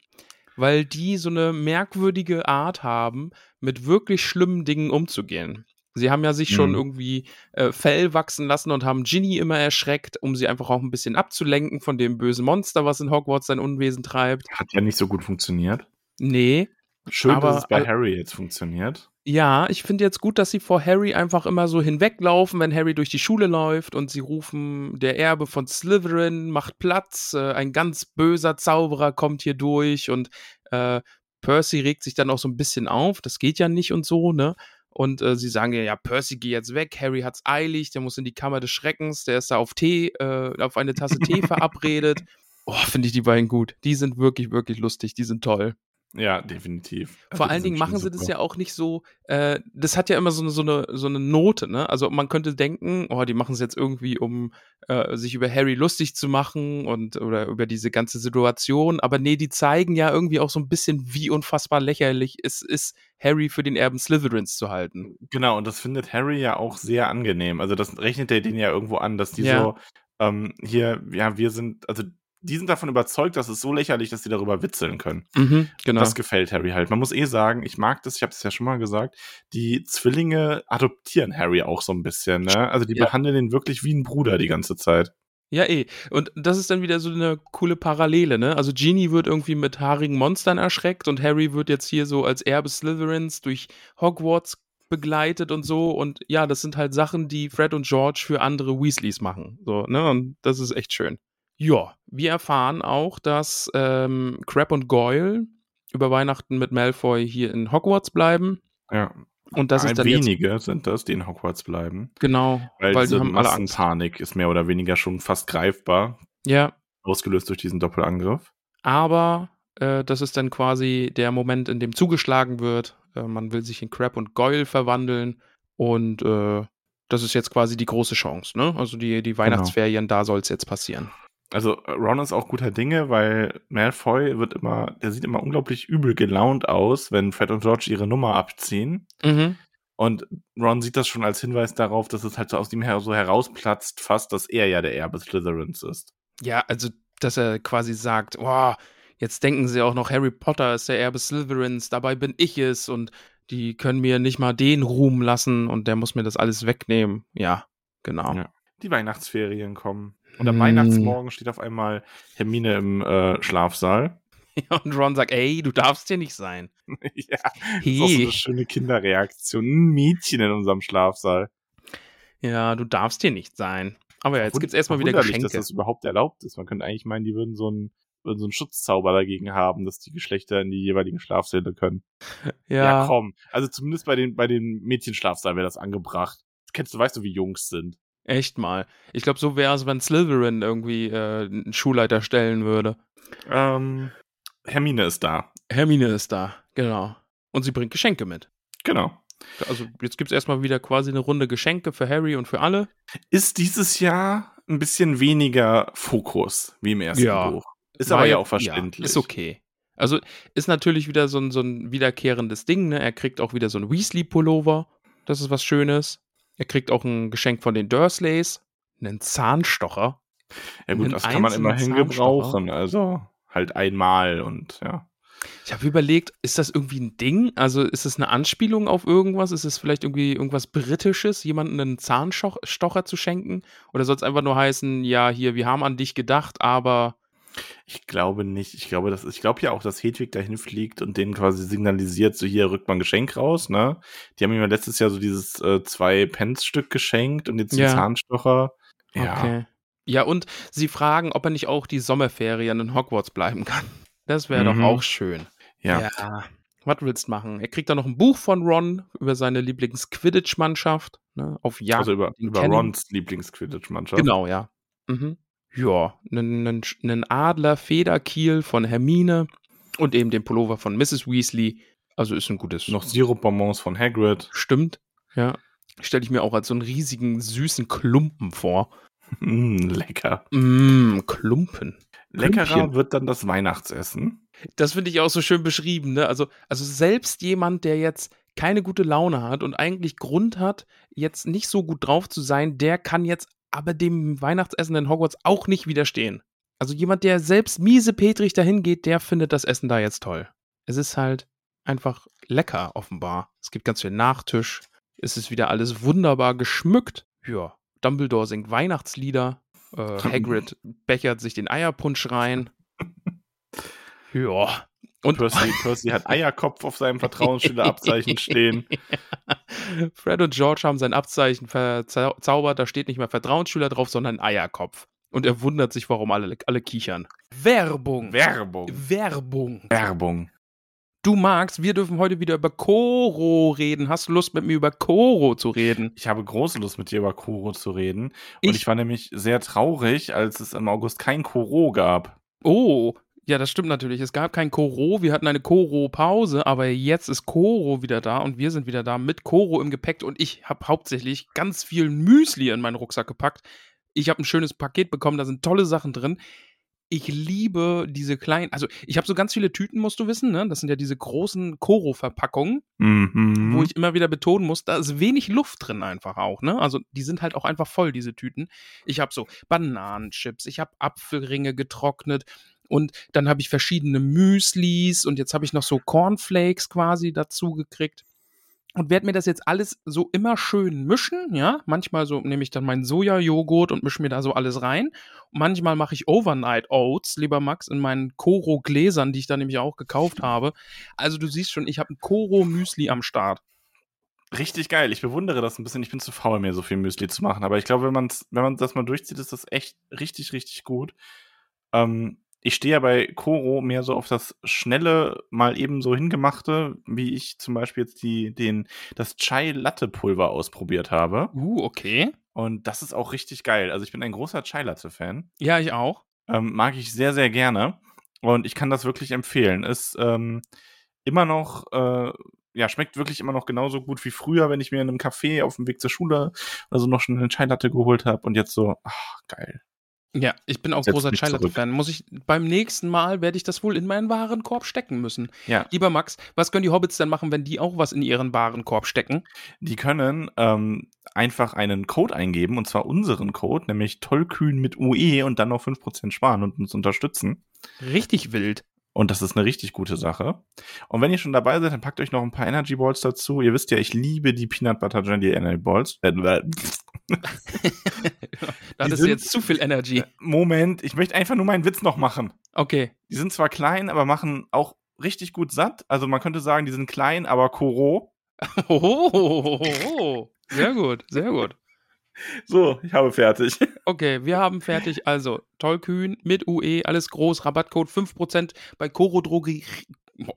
weil die so eine merkwürdige Art haben, mit wirklich schlimmen Dingen umzugehen. Sie haben ja sich schon
Mhm.
irgendwie äh, Fell wachsen lassen und haben Ginny immer erschreckt, um sie einfach auch ein bisschen abzulenken von dem bösen Monster, was in Hogwarts sein Unwesen treibt.
Hat ja nicht so gut funktioniert.
Nee,
Schön,
Aber
dass es bei Harry jetzt funktioniert.
Ja, ich finde jetzt gut, dass sie vor Harry einfach immer so hinweglaufen, wenn Harry durch die Schule läuft und sie rufen, der Erbe von Slytherin macht Platz, äh, ein ganz böser Zauberer kommt hier durch und äh, Percy regt sich dann auch so ein bisschen auf, das geht ja nicht und so, ne? Und äh, sie sagen ja, ja, Percy, geh jetzt weg, Harry hat's eilig, der muss in die Kammer des Schreckens, der ist da auf Tee, äh, auf eine Tasse Tee verabredet. Oh, finde ich die beiden gut. Die sind wirklich, wirklich lustig, die sind toll.
Ja, definitiv. Also
Vor
die
allen Dingen machen sie das
super.
ja auch nicht so, äh, das hat ja immer so eine, so, eine, so eine Note, ne? Also man könnte denken, oh, die machen es jetzt irgendwie, um äh, sich über Harry lustig zu machen und oder über diese ganze Situation, aber nee, die zeigen ja irgendwie auch so ein bisschen, wie unfassbar lächerlich es ist, Harry für den Erben Slytherins zu halten.
Genau, und das findet Harry ja auch sehr angenehm. Also das rechnet er denen ja irgendwo an, dass die
Ja.
so ähm, hier, ja, wir sind, also die sind davon überzeugt, dass es so lächerlich, dass sie darüber witzeln können.
Mhm, genau.
Das gefällt Harry halt. Man muss eh sagen, ich mag das, ich habe das ja schon mal gesagt, die Zwillinge adoptieren Harry auch so ein bisschen, ne? Also die
Ja.
behandeln ihn wirklich wie ein Bruder die ganze Zeit.
Ja, eh. Und das ist dann wieder so eine coole Parallele, ne? Also Genie wird irgendwie mit haarigen Monstern erschreckt und Harry wird jetzt hier so als Erbe Slytherins durch Hogwarts begleitet und so. Und ja, das sind halt Sachen, die Fred und George für andere Weasleys machen. So, ne? Und das ist echt schön. Ja, wir erfahren auch, dass ähm, Crab und Goyle über Weihnachten mit Malfoy hier in Hogwarts bleiben.
Ja.
Und das
Ein
ist dann jetzt
wenige sind das, die in Hogwarts bleiben.
genau,
Weil,
weil die
diese. Massenpanik ist mehr oder weniger schon fast greifbar,
Ja,
ausgelöst durch diesen Doppelangriff.
Aber äh, das ist dann quasi der Moment, in dem zugeschlagen wird. Äh, man will sich in Crab und Goyle verwandeln und äh, das ist jetzt quasi die große Chance. Ne? Also die, die Weihnachtsferien, da soll es jetzt passieren.
Also äh, Ron ist auch guter Dinge, weil Malfoy wird immer, der sieht immer unglaublich übel gelaunt aus, wenn Fred und George ihre Nummer abziehen.
Mhm.
Und Ron sieht das schon als Hinweis darauf, dass es halt so aus ihm her so herausplatzt, fast, dass er ja der Erbe Slytherins ist.
Ja, also dass er quasi sagt, wow, jetzt denken sie auch noch, Harry Potter ist der Erbe Slytherins, dabei bin ich es und die können mir nicht mal den Ruhm lassen und der muss mir das alles wegnehmen. Ja, genau.
Ja. Die Weihnachtsferien kommen. Und am
Hm.
Weihnachtsmorgen steht auf einmal Hermine im äh, Schlafsaal.
Und Ron sagt, ey, du darfst hier nicht sein.
ja, das ist auch so
Hey.
eine schöne Kinderreaktion. Ein Mädchen in unserem Schlafsaal.
Ja, du darfst hier nicht sein. Aber ja, jetzt gibt's erstmal wieder Geschenke.
dass das überhaupt erlaubt ist. Man könnte eigentlich meinen, die würden so ein so einen Schutzzauber dagegen haben, dass die Geschlechter in die jeweiligen Schlafsäle können.
Ja,
Ja, komm. Also zumindest bei den, bei den Mädchenschlafsaal wäre das angebracht. Kennst du, weißt du, wie Jungs sind.
Echt mal. Ich glaube, so wäre es, wenn Slytherin irgendwie äh, einen Schulleiter stellen würde.
Ähm, Hermine ist da.
Hermine ist da, genau. Und sie bringt Geschenke mit.
Genau.
Also jetzt gibt es erstmal wieder quasi eine Runde Geschenke für Harry und für alle.
Ist dieses Jahr ein bisschen weniger Fokus wie im ersten
Ja.
Buch. Ist
War
aber ja auch verständlich.
ist okay. Also ist natürlich wieder so ein, so ein wiederkehrendes Ding. Ne? Er kriegt auch wieder so ein Weasley-Pullover. Das ist was Schönes. Er kriegt auch ein Geschenk von den Dursleys. Einen Zahnstocher.
Ja gut, das kann man immerhin gebrauchen. Also halt einmal und ja.
Ich habe überlegt, ist das irgendwie ein Ding? Also ist es eine Anspielung auf irgendwas? Ist es vielleicht irgendwie irgendwas Britisches, jemandem einen Zahnstocher zu schenken? Oder soll es einfach nur heißen, ja, hier, wir haben an dich gedacht, aber
Ich glaube nicht. Ich glaube, das ist, ich glaube ja auch, dass Hedwig dahin fliegt und denen quasi signalisiert, so hier rückt man ein Geschenk raus, ne? Die haben ihm ja letztes Jahr so dieses äh, zwei Pence-Stück geschenkt und jetzt den
Ja.
Zahnstocher. Ja.
Okay. Ja, und sie fragen, ob er nicht auch die Sommerferien in Hogwarts bleiben kann. Das wäre
Mhm.
doch auch schön.
Ja.
Was willst du machen? Er kriegt dann noch ein Buch von Ron über seine Lieblings-Quidditch-Mannschaft. Ne, auf Jagd.
Also über, über. Rons Lieblings-Quidditch-Mannschaft.
Genau, ja. Mhm. Ja, einen, einen, einen Adler-Federkiel von Hermine und eben den Pullover von Mrs. Weasley. Also ist ein gutes.
Noch Sirupbonbons von Hagrid.
Stimmt, ja. Stelle ich mir auch als so einen riesigen, süßen Klumpen vor.
Mm, lecker.
Mmm, Klumpen.
Leckerer
Klümpchen.
wird dann das Weihnachtsessen.
Das finde ich auch so schön beschrieben, ne? Also, also selbst jemand, der jetzt keine gute Laune hat und eigentlich Grund hat, jetzt nicht so gut drauf zu sein, der kann jetzt aber dem Weihnachtsessen in Hogwarts auch nicht widerstehen. Also jemand, der selbst miese Petrich dahin geht, der findet das Essen da jetzt toll. Es ist halt einfach lecker, offenbar. Es gibt ganz viel Nachtisch. Es ist wieder alles wunderbar geschmückt. Ja, Dumbledore singt Weihnachtslieder. Äh, Hagrid bechert sich den Eierpunsch rein. Ja. Und
Percy, Percy hat Eierkopf auf seinem Vertrauensschülerabzeichen stehen.
Fred und George haben sein Abzeichen verzaubert. Da steht nicht mehr Vertrauensschüler drauf, sondern Eierkopf. Und er wundert sich, warum alle, alle kichern. Werbung.
Werbung.
Werbung.
Werbung.
Du magst, wir dürfen heute wieder über Koro reden. Hast du Lust, mit mir über Koro zu reden?
Ich habe große Lust, mit dir über Koro zu reden. Und
Ich-
ich, war nämlich sehr traurig, als es im August kein Koro gab.
Oh, ja, das stimmt natürlich. Es gab kein Koro, wir hatten eine Koro-Pause, aber jetzt ist Koro wieder da und wir sind wieder da mit Koro im Gepäck und ich habe hauptsächlich ganz viel Müsli in meinen Rucksack gepackt. Ich habe ein schönes Paket bekommen, da sind tolle Sachen drin. Ich liebe diese kleinen, also ich habe so ganz viele Tüten, musst du wissen, ne? Das sind ja diese großen Koro-Verpackungen,
Mhm.
wo ich immer wieder betonen muss, da ist wenig Luft drin einfach auch, ne? Also die sind halt auch einfach voll, diese Tüten. Ich habe so Bananenchips, ich habe Apfelringe getrocknet und dann habe ich verschiedene Müslis und jetzt habe ich noch so Cornflakes quasi dazu gekriegt. Und werde mir das jetzt alles so immer schön mischen, ja. Manchmal so nehme ich dann meinen Sojajoghurt und mische mir da so alles rein. Und manchmal mache ich Overnight Oats, lieber Max, in meinen Koro-Gläsern, die ich da nämlich auch gekauft habe. Also du siehst schon, ich habe ein Koro-Müsli am Start.
Richtig geil. Ich bewundere das ein bisschen. Ich bin zu faul, mir so viel Müsli zu machen. Aber ich glaube, wenn, man's, wenn man das mal durchzieht, ist das echt richtig, richtig gut. Ähm, ich stehe ja bei Koro mehr so auf das schnelle, mal eben so hingemachte, wie ich zum Beispiel jetzt die, den, das Chai-Latte-Pulver ausprobiert habe.
Uh, okay.
Und das ist auch richtig geil. Also ich bin ein großer Chai-Latte-Fan.
Ja, ich auch.
Ähm, mag ich sehr, sehr gerne. Und ich kann das wirklich empfehlen. Ist ähm, immer noch, äh, ja, schmeckt wirklich immer noch genauso gut wie früher, wenn ich mir in einem Café auf dem Weg zur Schule oder so noch schon eine Chai-Latte geholt habe. Und jetzt so, ach, geil.
Ja, ich bin auch
Setz
großer. Latte-Fan. Muss ich beim nächsten Mal werde ich das wohl in meinen Warenkorb stecken müssen.
Ja.
Lieber Max, was können die Hobbits denn machen, wenn die auch was in ihren Warenkorb stecken?
Die können ähm, einfach einen Code eingeben, und zwar unseren Code, nämlich tollkühn mit UE und dann noch 5% sparen und uns unterstützen.
Richtig wild.
Und das ist eine richtig gute Sache. Und wenn ihr schon dabei seid, dann packt euch noch ein paar Energy Balls dazu. Ihr wisst ja, ich liebe die Peanut Butter Jelly Energy Balls. Äh,
da hattest du jetzt zu viel Energy.
Moment, ich möchte einfach nur meinen Witz noch machen.
Okay.
Die sind zwar klein, aber machen auch richtig gut satt. Also man könnte sagen, die sind klein, aber Koro.
Hohohoho. Sehr gut, sehr gut.
So, ich habe fertig.
Okay, wir haben fertig. Also, Tollkühn mit UE, alles groß, Rabattcode 5% bei Coro Drogerie.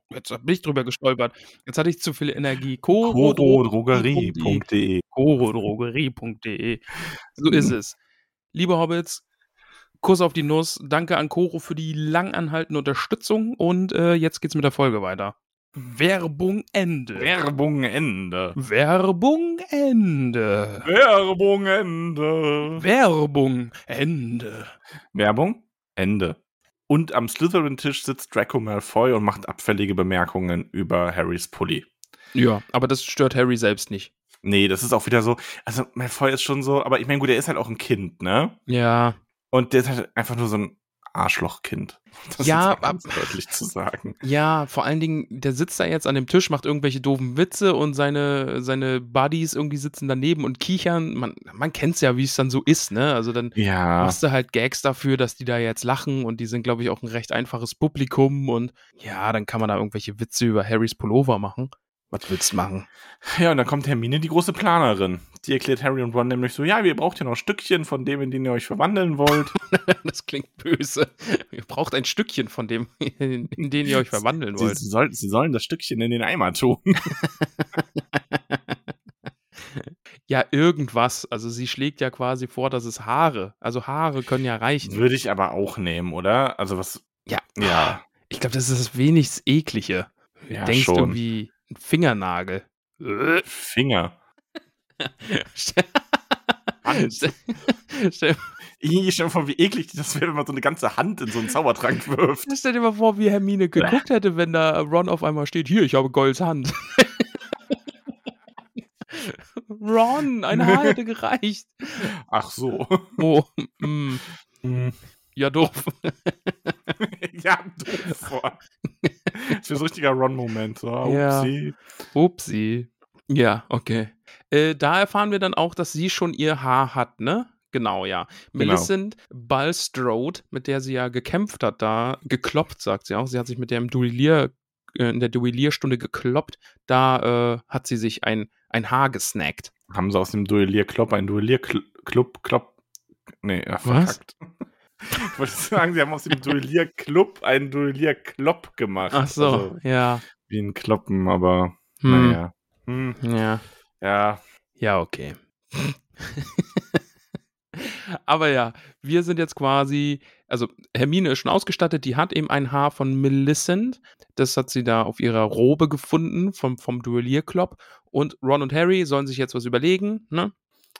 Jetzt bin ich drüber gestolpert. Jetzt hatte ich zu viel Energie.
Corodrogerie.de
Corodrogerie.de. So ist es. Liebe Hobbits, Kuss auf die Nuss. Danke an Coro für die lang anhaltende Unterstützung. Und äh, jetzt geht's mit der Folge weiter. Werbung Ende.
Werbung Ende.
Werbung Ende.
Werbung Ende.
Werbung Ende.
Werbung Ende. Und am Slytherin-Tisch sitzt Draco Malfoy und macht abfällige Bemerkungen über Harrys Pulli.
Ja, aber das stört Harry selbst nicht.
Nee, das ist auch wieder so. Also, Malfoy ist schon so, aber ich meine, gut, er ist halt auch ein Kind, ne?
Ja.
Und der ist halt einfach nur so ein Arschlochkind. Das
Ja,
ist ganz deutlich zu sagen.
Ja, vor allen Dingen, der sitzt da jetzt an dem Tisch, macht irgendwelche doofen Witze und seine, seine Buddies irgendwie sitzen daneben und kichern. Man, man kennt's ja, wie es dann so ist, ne? Also dann
Ja.
machst du halt Gags dafür, dass die da jetzt lachen und die sind, glaube ich, auch ein recht einfaches Publikum und ja, dann kann man da irgendwelche Witze über Harrys Pullover machen. Was willst du machen?
Ja, und dann kommt Hermine, die große Planerin. Die erklärt Harry und Ron nämlich so, ja, ihr braucht ja noch Stückchen von dem, in den ihr euch verwandeln wollt.
Das klingt böse. Ihr braucht ein Stückchen von dem, in, in den ihr euch verwandeln
Sie,
wollt.
sie, soll, sie sollen das Stückchen in den Eimer tun.
Ja, irgendwas. Also sie schlägt ja quasi vor, dass es Haare. Also Haare können ja reichen.
Würde ich aber auch nehmen, oder? Also was,
Ja.
ja,
Ich glaube, das ist das wenigst eklige.
Ja
denkst
schon.
irgendwie ein Fingernagel. Äh.
Finger. Hand. Ich stell mir vor, wie eklig das wäre, wenn man so eine ganze Hand in so einen Zaubertrank wirft.
Stell dir mal vor, wie Hermine geguckt hätte, wenn da Ron auf einmal steht, hier, ich habe Golds Hand. Ron, ein Haar hätte gereicht.
Ach so.
Oh, mm, ja doof.
ja, doof. So ein richtiger Ron-Moment. So,
Ja.
upsie.
Upsi. Ja, okay. Äh, da erfahren wir dann auch, dass sie schon ihr Haar hat, ne? Genau, ja.
Genau.
Millicent Bulstrode, mit der sie ja gekämpft hat, da gekloppt, sagt sie auch. Sie hat sich mit der im Duellier, äh, in der Duellierstunde gekloppt. Da äh, hat sie sich ein, ein Haar gesnackt.
Haben sie aus dem Duellierclub ein Duellierclub, Klopp. Nee, ja,
Was?
Ich wollte sagen, sie haben aus dem Duellierclub einen Duellierklopp gemacht.
Ach so,
Also,
ja.
wie ein Kloppen, aber
Hm.
naja. Hm,
Ja.
ja.
Ja, okay. Aber ja, wir sind jetzt quasi, also Hermine ist schon ausgestattet, die hat eben ein Haar von Millicent. Das hat sie da auf ihrer Robe gefunden vom, vom Duellierklopp. Und Ron und Harry sollen sich jetzt was überlegen, ne?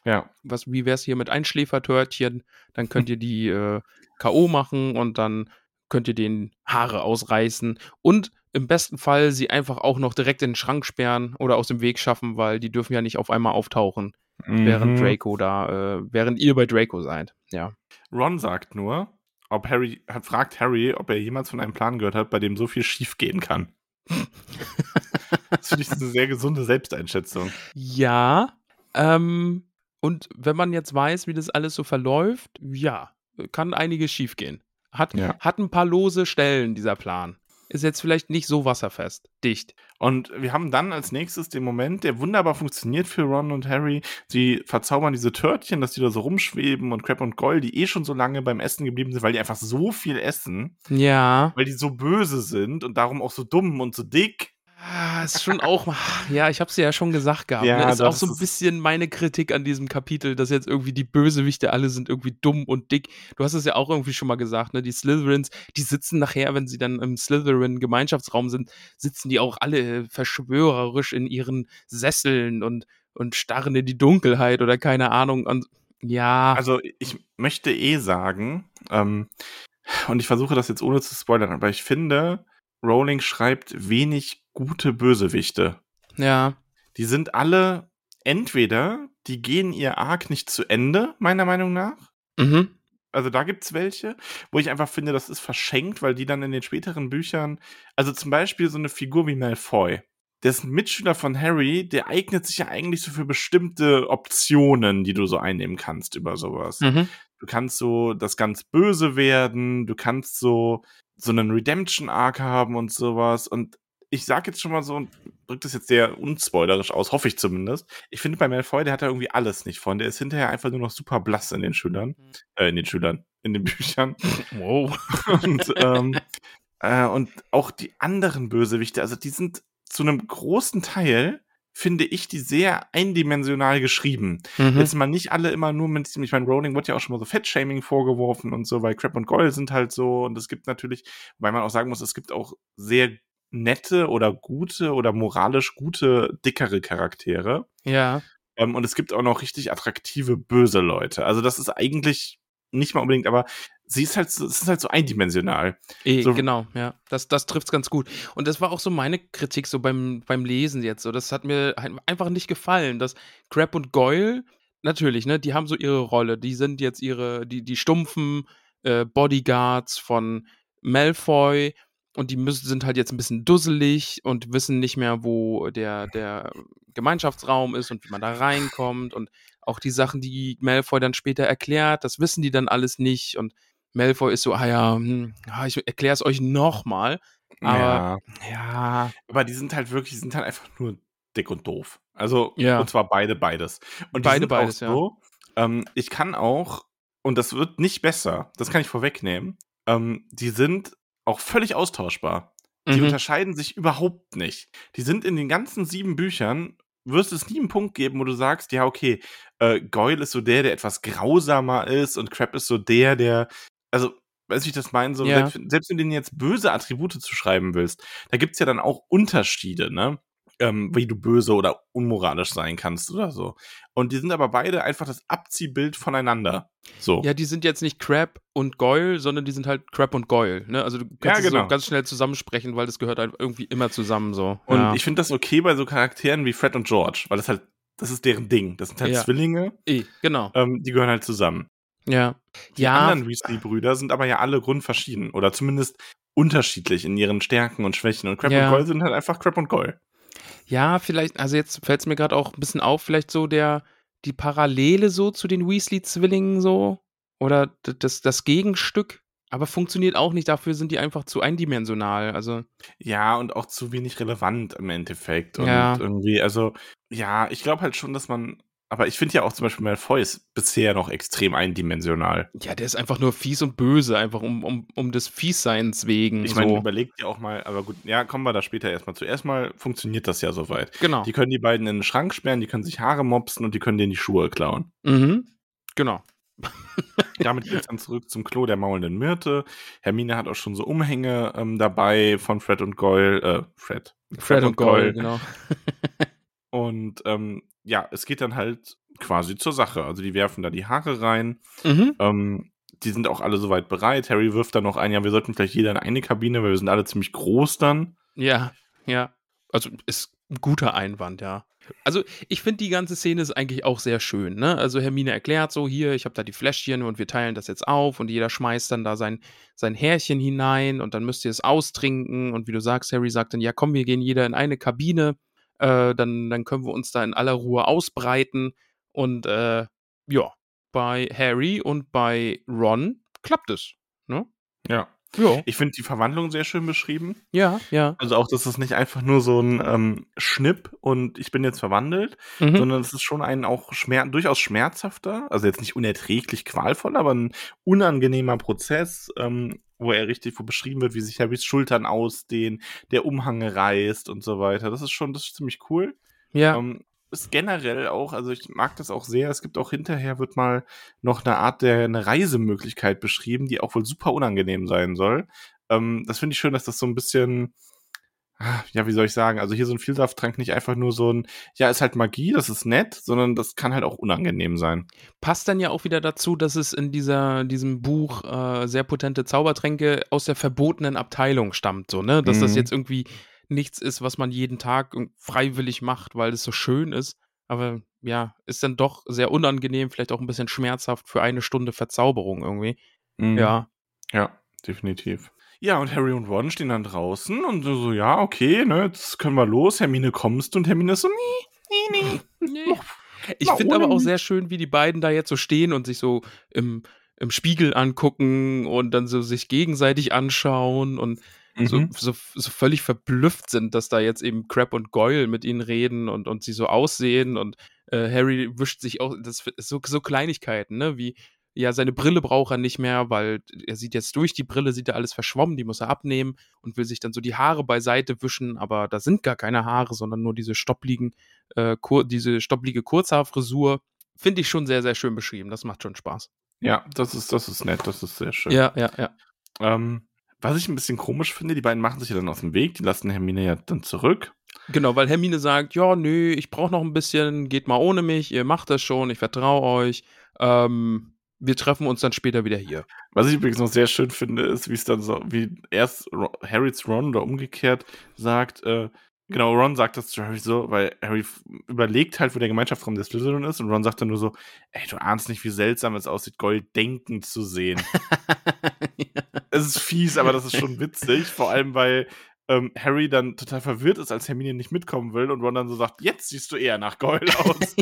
Ja.
Was, wie wär's hier mit Einschläfertörtchen? Dann könnt ihr die äh, K.O. machen und dann könnt ihr den Haare ausreißen. Und im besten Fall sie einfach auch noch direkt in den Schrank sperren oder aus dem Weg schaffen, weil die dürfen ja nicht auf einmal auftauchen während
Mhm.
Draco da, äh, während ihr bei Draco seid. Ja.
Ron sagt nur, ob Harry, fragt Harry, ob er jemals von einem Plan gehört hat, bei dem so viel schief gehen kann. das finde ich eine sehr gesunde Selbsteinschätzung.
Ja. Ähm, und wenn man jetzt weiß, wie das alles so verläuft, ja, kann einiges schiefgehen. Hat,
Ja.
hat ein paar lose Stellen, dieser Plan. Ist jetzt vielleicht nicht so wasserfest, dicht.
Und wir haben dann als nächstes den Moment, der wunderbar funktioniert für Ron und Harry. Sie verzaubern diese Törtchen, dass die da so rumschweben und Crab und Goyle, die eh schon so lange beim Essen geblieben sind, weil die einfach so viel essen,
Ja.
weil die so böse sind und darum auch so dumm und so dick.
Ah, ist schon auch, ja, ich habe es ja schon gesagt gehabt.
Ja,
ne? Ist auch so ein bisschen meine Kritik an diesem Kapitel, dass jetzt irgendwie die Bösewichte alle sind irgendwie dumm und dick. Du hast es ja auch irgendwie schon mal gesagt, ne? Die Slytherins, die sitzen nachher, wenn sie dann im Slytherin-Gemeinschaftsraum sind, sitzen die auch alle verschwörerisch in ihren Sesseln und, und starren in die Dunkelheit oder keine Ahnung. Und ja,
Also ich möchte eh sagen, ähm, und ich versuche das jetzt ohne zu spoilern, aber ich finde, Rowling schreibt wenig gute Bösewichte.
ja,
Die sind alle entweder, die gehen ihr Arc nicht zu Ende, meiner Meinung nach.
mhm.
Also da gibt's welche, wo ich einfach finde, das ist verschenkt, weil die dann in den späteren Büchern, also zum Beispiel so eine Figur wie Malfoy, der ist ein Mitschüler von Harry, der eignet sich ja eigentlich so für bestimmte Optionen, die du so einnehmen kannst über sowas.
Mhm.
Du kannst so das ganz böse werden, du kannst so so einen Redemption Arc haben und sowas und ich sag jetzt schon mal so drückt das jetzt sehr unspoilerisch aus, hoffe ich zumindest. Ich finde bei Malfoy, der hat da irgendwie alles nicht von. Der ist hinterher einfach nur noch super blass in den Schülern,
Mhm.
äh, in den Schülern, in den Büchern.
Wow.
Und, ähm, äh, und auch die anderen Bösewichte, also die sind zu einem großen Teil, finde ich, die sehr eindimensional geschrieben.
Mhm.
Jetzt mal nicht alle immer nur mit diesem, ich meine, Rowling wird ja auch schon mal so Fettshaming vorgeworfen und so, weil Crab und Goyle sind halt so und es gibt natürlich, weil man auch sagen muss, es gibt auch sehr nette oder gute oder moralisch gute, dickere Charaktere.
Ja.
Ähm, und es gibt auch noch richtig attraktive, böse Leute. Also das ist eigentlich nicht mal unbedingt, aber sie ist halt so, es ist halt so eindimensional.
Eh,
So-
genau, ja. Das, das trifft's ganz gut. Und das war auch so meine Kritik so beim, beim Lesen jetzt. So, das hat mir halt einfach nicht gefallen, dass Crab und Goyle, natürlich, ne, die haben so ihre Rolle. Die sind jetzt ihre, die, die stumpfen äh, Bodyguards von Malfoy und die müssen, sind halt jetzt ein bisschen dusselig und wissen nicht mehr, wo der, der Gemeinschaftsraum ist und wie man da reinkommt und auch die Sachen, die Malfoy dann später erklärt, das wissen die dann alles nicht und Malfoy ist so, ah ja, hm, ja ich erkläre es euch nochmal. Aber-
ja.
Ja,
Aber die sind halt wirklich, die sind halt einfach nur dick und doof. Also,
Ja.
und zwar beide beides. Und
Beide beides,
auch
ja.
so, ähm, ich kann auch, und das wird nicht besser, das kann ich vorwegnehmen, ähm, die sind auch völlig austauschbar. Die
Mhm.
unterscheiden sich überhaupt nicht. Die sind in den ganzen sieben Büchern, wirst es nie einen Punkt geben, wo du sagst, ja, okay, äh, Goyle ist so der, der etwas grausamer ist und Crab ist so der, der, also, weißt du, wie ich das meine? So,
Ja.
selbst, selbst wenn du denen jetzt böse Attribute zuschreiben willst, da gibt's ja dann auch Unterschiede, ne? Ähm, wie du böse oder unmoralisch sein kannst oder so. Und die sind aber beide einfach das Abziehbild voneinander. So.
Ja, die sind jetzt nicht Crab und Goyle, sondern die sind halt Crab und Goyle. Ne? Also du kannst
Ja,
es
genau.
so ganz schnell zusammensprechen, weil das gehört halt irgendwie immer zusammen so.
Und
ja.
ich finde das okay bei so Charakteren wie Fred und George, weil das halt, das ist deren Ding. Das sind halt
Ja.
Zwillinge,
eh, genau.
ähm, die gehören halt zusammen.
Ja.
Die
ja,
anderen Weasley-Brüder sind aber ja alle grundverschieden oder zumindest unterschiedlich in ihren Stärken und Schwächen. Und Crab
Ja.
und Goyle sind halt einfach Crab und Goyle.
ja, vielleicht, also jetzt fällt es mir gerade auch ein bisschen auf, vielleicht so der, die Parallele so zu den Weasley-Zwillingen so. Oder das, das Gegenstück. Aber funktioniert auch nicht, dafür sind die einfach zu eindimensional. Also,
Ja, und auch zu wenig relevant im Endeffekt. Und
Ja.
irgendwie, also, ja, ich glaube halt schon, dass man. Aber ich finde ja auch zum Beispiel Malfoy ist bisher noch extrem eindimensional.
ja, der ist einfach nur fies und böse, einfach um, um, um des Fiesseins wegen.
Ich meine,
so.
überlegt ja auch mal, aber gut, ja, kommen wir da später erstmal zu. Erstmal funktioniert das ja soweit.
Genau.
Die können die beiden in den Schrank sperren, die können sich Haare mopsen und die können denen die Schuhe klauen.
Mhm. Genau.
Damit geht's dann zurück zum Klo der maulenden Myrte. Hermine hat auch schon so Umhänge ähm, dabei von Fred und Goyle. Äh, Fred.
Fred und Goyle, genau.
Und ähm, ja, es geht dann halt quasi zur Sache. Also die werfen da die Haare rein.
Mhm.
Ähm, die sind auch alle soweit bereit. Harry wirft dann noch ein, ja, wir sollten vielleicht jeder in eine Kabine, weil wir sind alle ziemlich groß dann.
Ja, ja. Also ist ein guter Einwand, ja. Also ich finde die ganze Szene ist eigentlich auch sehr schön, ne? Also Hermine erklärt so, hier, ich habe da die Fläschchen und wir teilen das jetzt auf und jeder schmeißt dann da sein, sein Härchen hinein und dann müsst ihr es austrinken und wie du sagst, Harry sagt dann, ja komm, wir gehen jeder in eine Kabine, äh, dann, dann können wir uns da in aller Ruhe ausbreiten und äh, ja, bei Harry und bei Ron klappt es, ne?
Ja.
Ja,
Ich finde die Verwandlung sehr schön beschrieben.
ja, ja.
Also auch, dass es nicht einfach nur so ein ähm, Schnipp und ich bin jetzt verwandelt,
Mhm.
sondern es ist schon ein auch schmer durchaus schmerzhafter, also jetzt nicht unerträglich qualvoll, aber ein unangenehmer Prozess, ähm, wo er richtig, wo beschrieben wird, wie sich Harrys Schultern ausdehnen, der Umhang reißt und so weiter. Das ist schon, das ist ziemlich cool.
Ja.
Ähm, ist generell auch, also ich mag das auch sehr. Es gibt auch hinterher wird mal noch eine Art der eine Reisemöglichkeit beschrieben, die auch wohl super unangenehm sein soll. Ähm, das finde ich schön, dass das so ein bisschen, ah, ja, wie soll ich sagen, also hier so ein Vielsafttrank nicht einfach nur so ein, ja, ist halt Magie, das ist nett, sondern das kann halt auch unangenehm sein.
passt dann ja auch wieder dazu, dass es in dieser, diesem Buch äh, sehr potente Zaubertränke aus der verbotenen Abteilung stammt, so, ne? Dass das
Mhm.
jetzt irgendwie nichts ist, was man jeden Tag freiwillig macht, weil es so schön ist. Aber ja, ist dann doch sehr unangenehm, vielleicht auch ein bisschen schmerzhaft für eine Stunde Verzauberung irgendwie. Ja.
Ja, definitiv. Ja, und Harry und Ron stehen dann draußen und so, ja, okay, ne, jetzt können wir los. Hermine kommst du und Hermine ist so, nee, nee, nee.
Nee. Ich finde aber auch sehr schön, wie die beiden da jetzt so stehen und sich so im, im Spiegel angucken und dann so sich gegenseitig anschauen und so,
Mhm.
so, so völlig verblüfft sind, dass da jetzt eben Crab und Goyle mit ihnen reden und, und sie so aussehen und äh, Harry wischt sich auch, das so, so Kleinigkeiten, ne, wie, ja, seine Brille braucht er nicht mehr, weil er sieht jetzt durch die Brille, sieht er alles verschwommen, die muss er abnehmen und will sich dann so die Haare beiseite wischen, aber da sind gar keine Haare, sondern nur diese stoppligen, äh, kur diese stopplige Kurzhaarfrisur. Finde ich schon sehr, sehr schön beschrieben. Das macht schon Spaß.
Ja, das ist, das ist nett, das ist sehr schön.
Ja, ja, ja.
Ähm, was ich ein bisschen komisch finde, die beiden machen sich ja dann aus dem Weg, die lassen Hermine ja dann zurück.
Genau, weil Hermine sagt, ja, nö, ich brauche noch ein bisschen, geht mal ohne mich, ihr macht das schon, ich vertraue euch. Ähm, wir treffen uns dann später wieder hier.
Was ich übrigens noch sehr schön finde, ist, wie es dann so, wie erst Ro- Harry zu Ron oder umgekehrt sagt, äh, genau, Ron sagt das zu Harry so, weil Harry überlegt halt, wo der Gemeinschaftsraum der Slytherin ist und Ron sagt dann nur so, ey, du ahnst nicht, wie seltsam es aussieht, Gold denkend zu sehen. es ist fies, aber das ist schon witzig, vor allem, weil ähm, Harry dann total verwirrt ist, als Hermine nicht mitkommen will und Ron dann so sagt, jetzt siehst du eher nach Goyle aus.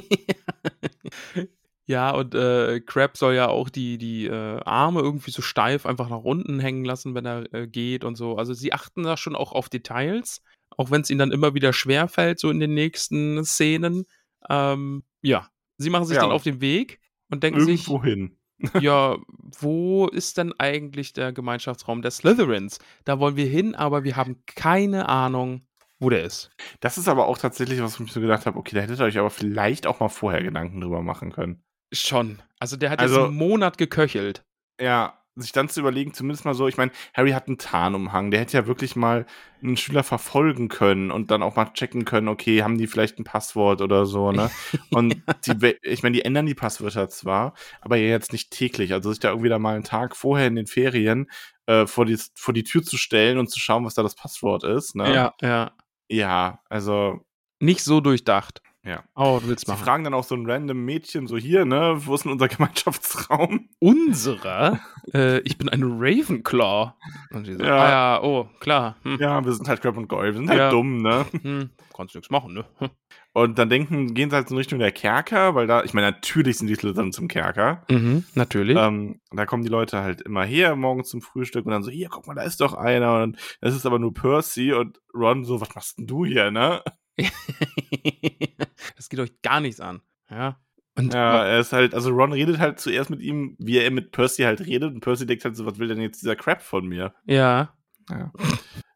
ja, und äh, Crab soll ja auch die, die äh, Arme irgendwie so steif einfach nach unten hängen lassen, wenn er äh, geht und so. Also sie achten da schon auch auf Details, auch wenn es ihnen dann immer wieder schwerfällt, so in den nächsten Szenen. Ähm, ja, sie machen sich
Ja,
dann auf den Weg und denken sich,
Irgendwo hin.
ja, wo ist denn eigentlich der Gemeinschaftsraum der Slytherins? Da wollen wir hin, aber wir haben keine Ahnung, wo der ist.
Das ist aber auch tatsächlich, was ich mir so gedacht habe, okay, da hättet ihr euch aber vielleicht auch mal vorher Gedanken drüber machen können.
Schon. Also der hat jetzt
Also-
einen Monat geköchelt.
Ja, sich dann zu überlegen, zumindest mal so, ich meine, Harry hat einen Tarnumhang, der hätte ja wirklich mal einen Schüler verfolgen können und dann auch mal checken können, okay, haben die vielleicht ein Passwort oder so, ne? Und die, ich meine, die ändern die Passwörter zwar, aber ja jetzt nicht täglich. Also sich da irgendwie da mal einen Tag vorher in den Ferien äh, vor, die, vor die Tür zu stellen und zu schauen, was da das Passwort ist, ne?
Ja, ja.
Ja, also
Nicht so durchdacht.
Ja.
Oh, du willst
Sie
machen.
fragen dann auch so ein random Mädchen so hier, ne, wo ist denn unser Gemeinschaftsraum?
Unserer? äh, ich bin ein Ravenclaw. Und sie so,
Ja.
ah ja, oh, klar. Hm,
Ja, wir sind halt Crab und Goyle, wir sind halt
Ja.
dumm, ne?
hm, kannst nichts machen, ne? Hm.
Und dann denken, gehen sie halt in Richtung der Kerker, weil da, ich meine, natürlich sind die Slytherin zum Kerker.
Mhm, natürlich.
Ähm, da kommen die Leute halt immer her morgens zum Frühstück und dann so, hier, guck mal, da ist doch einer und das ist aber nur Percy und Ron so, was machst denn du hier, ne?
das geht euch gar nichts an. Ja. Und
Ja, er ist halt, also Ron redet halt zuerst mit ihm, wie er mit Percy halt redet und Percy denkt halt so, was will denn jetzt dieser Crap von mir?
ja.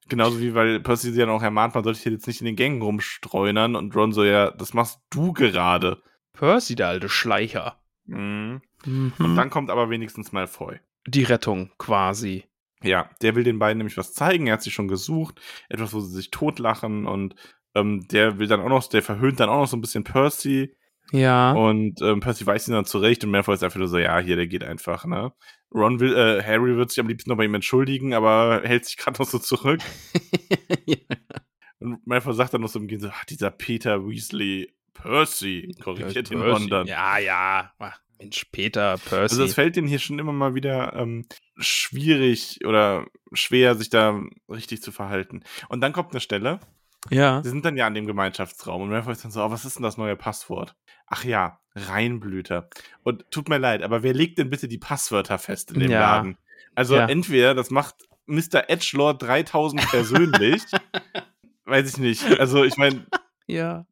Genauso wie, weil Percy sie dann auch ermahnt, man sollte hier jetzt nicht in den Gängen rumstreunern und Ron so, ja, das machst du gerade.
Percy, der alte Schleicher.
Mhm.
Mhm.
Und dann kommt aber wenigstens Malfoy.
die Rettung quasi.
Ja, der will den beiden nämlich was zeigen. Er hat sie schon gesucht. Etwas, wo sie sich totlachen. Und ähm, der will dann auch noch, der verhöhnt dann auch noch so ein bisschen Percy.
Ja.
Und ähm, Percy weist ihn dann zurecht. Und Malfoy ist einfach nur so, ja, hier, der geht einfach, ne? Ron will, äh, Harry wird sich am liebsten noch bei ihm entschuldigen, aber hält sich gerade noch so zurück. Und Malfoy sagt dann noch so im Gehen so, ach, dieser Peter Weasley, Percy, korrigiert ihn Ron dann.
Ja, ja. Ach, Mensch, Peter, Percy.
Also es fällt denen hier schon immer mal wieder ähm, schwierig oder schwer, sich da richtig zu verhalten. Und dann kommt eine Stelle,
ja.
sie sind dann ja an dem Gemeinschaftsraum und Malfoy ist dann so, oh, was ist denn das neue Passwort? Ach ja, Reinblüter. Und tut mir leid, aber wer legt denn bitte die Passwörter fest in dem
Ja.
Laden? Also
Ja.
entweder das macht Mr. Edgelord 3000 persönlich, weiß ich nicht. Also ich meine,
Ja.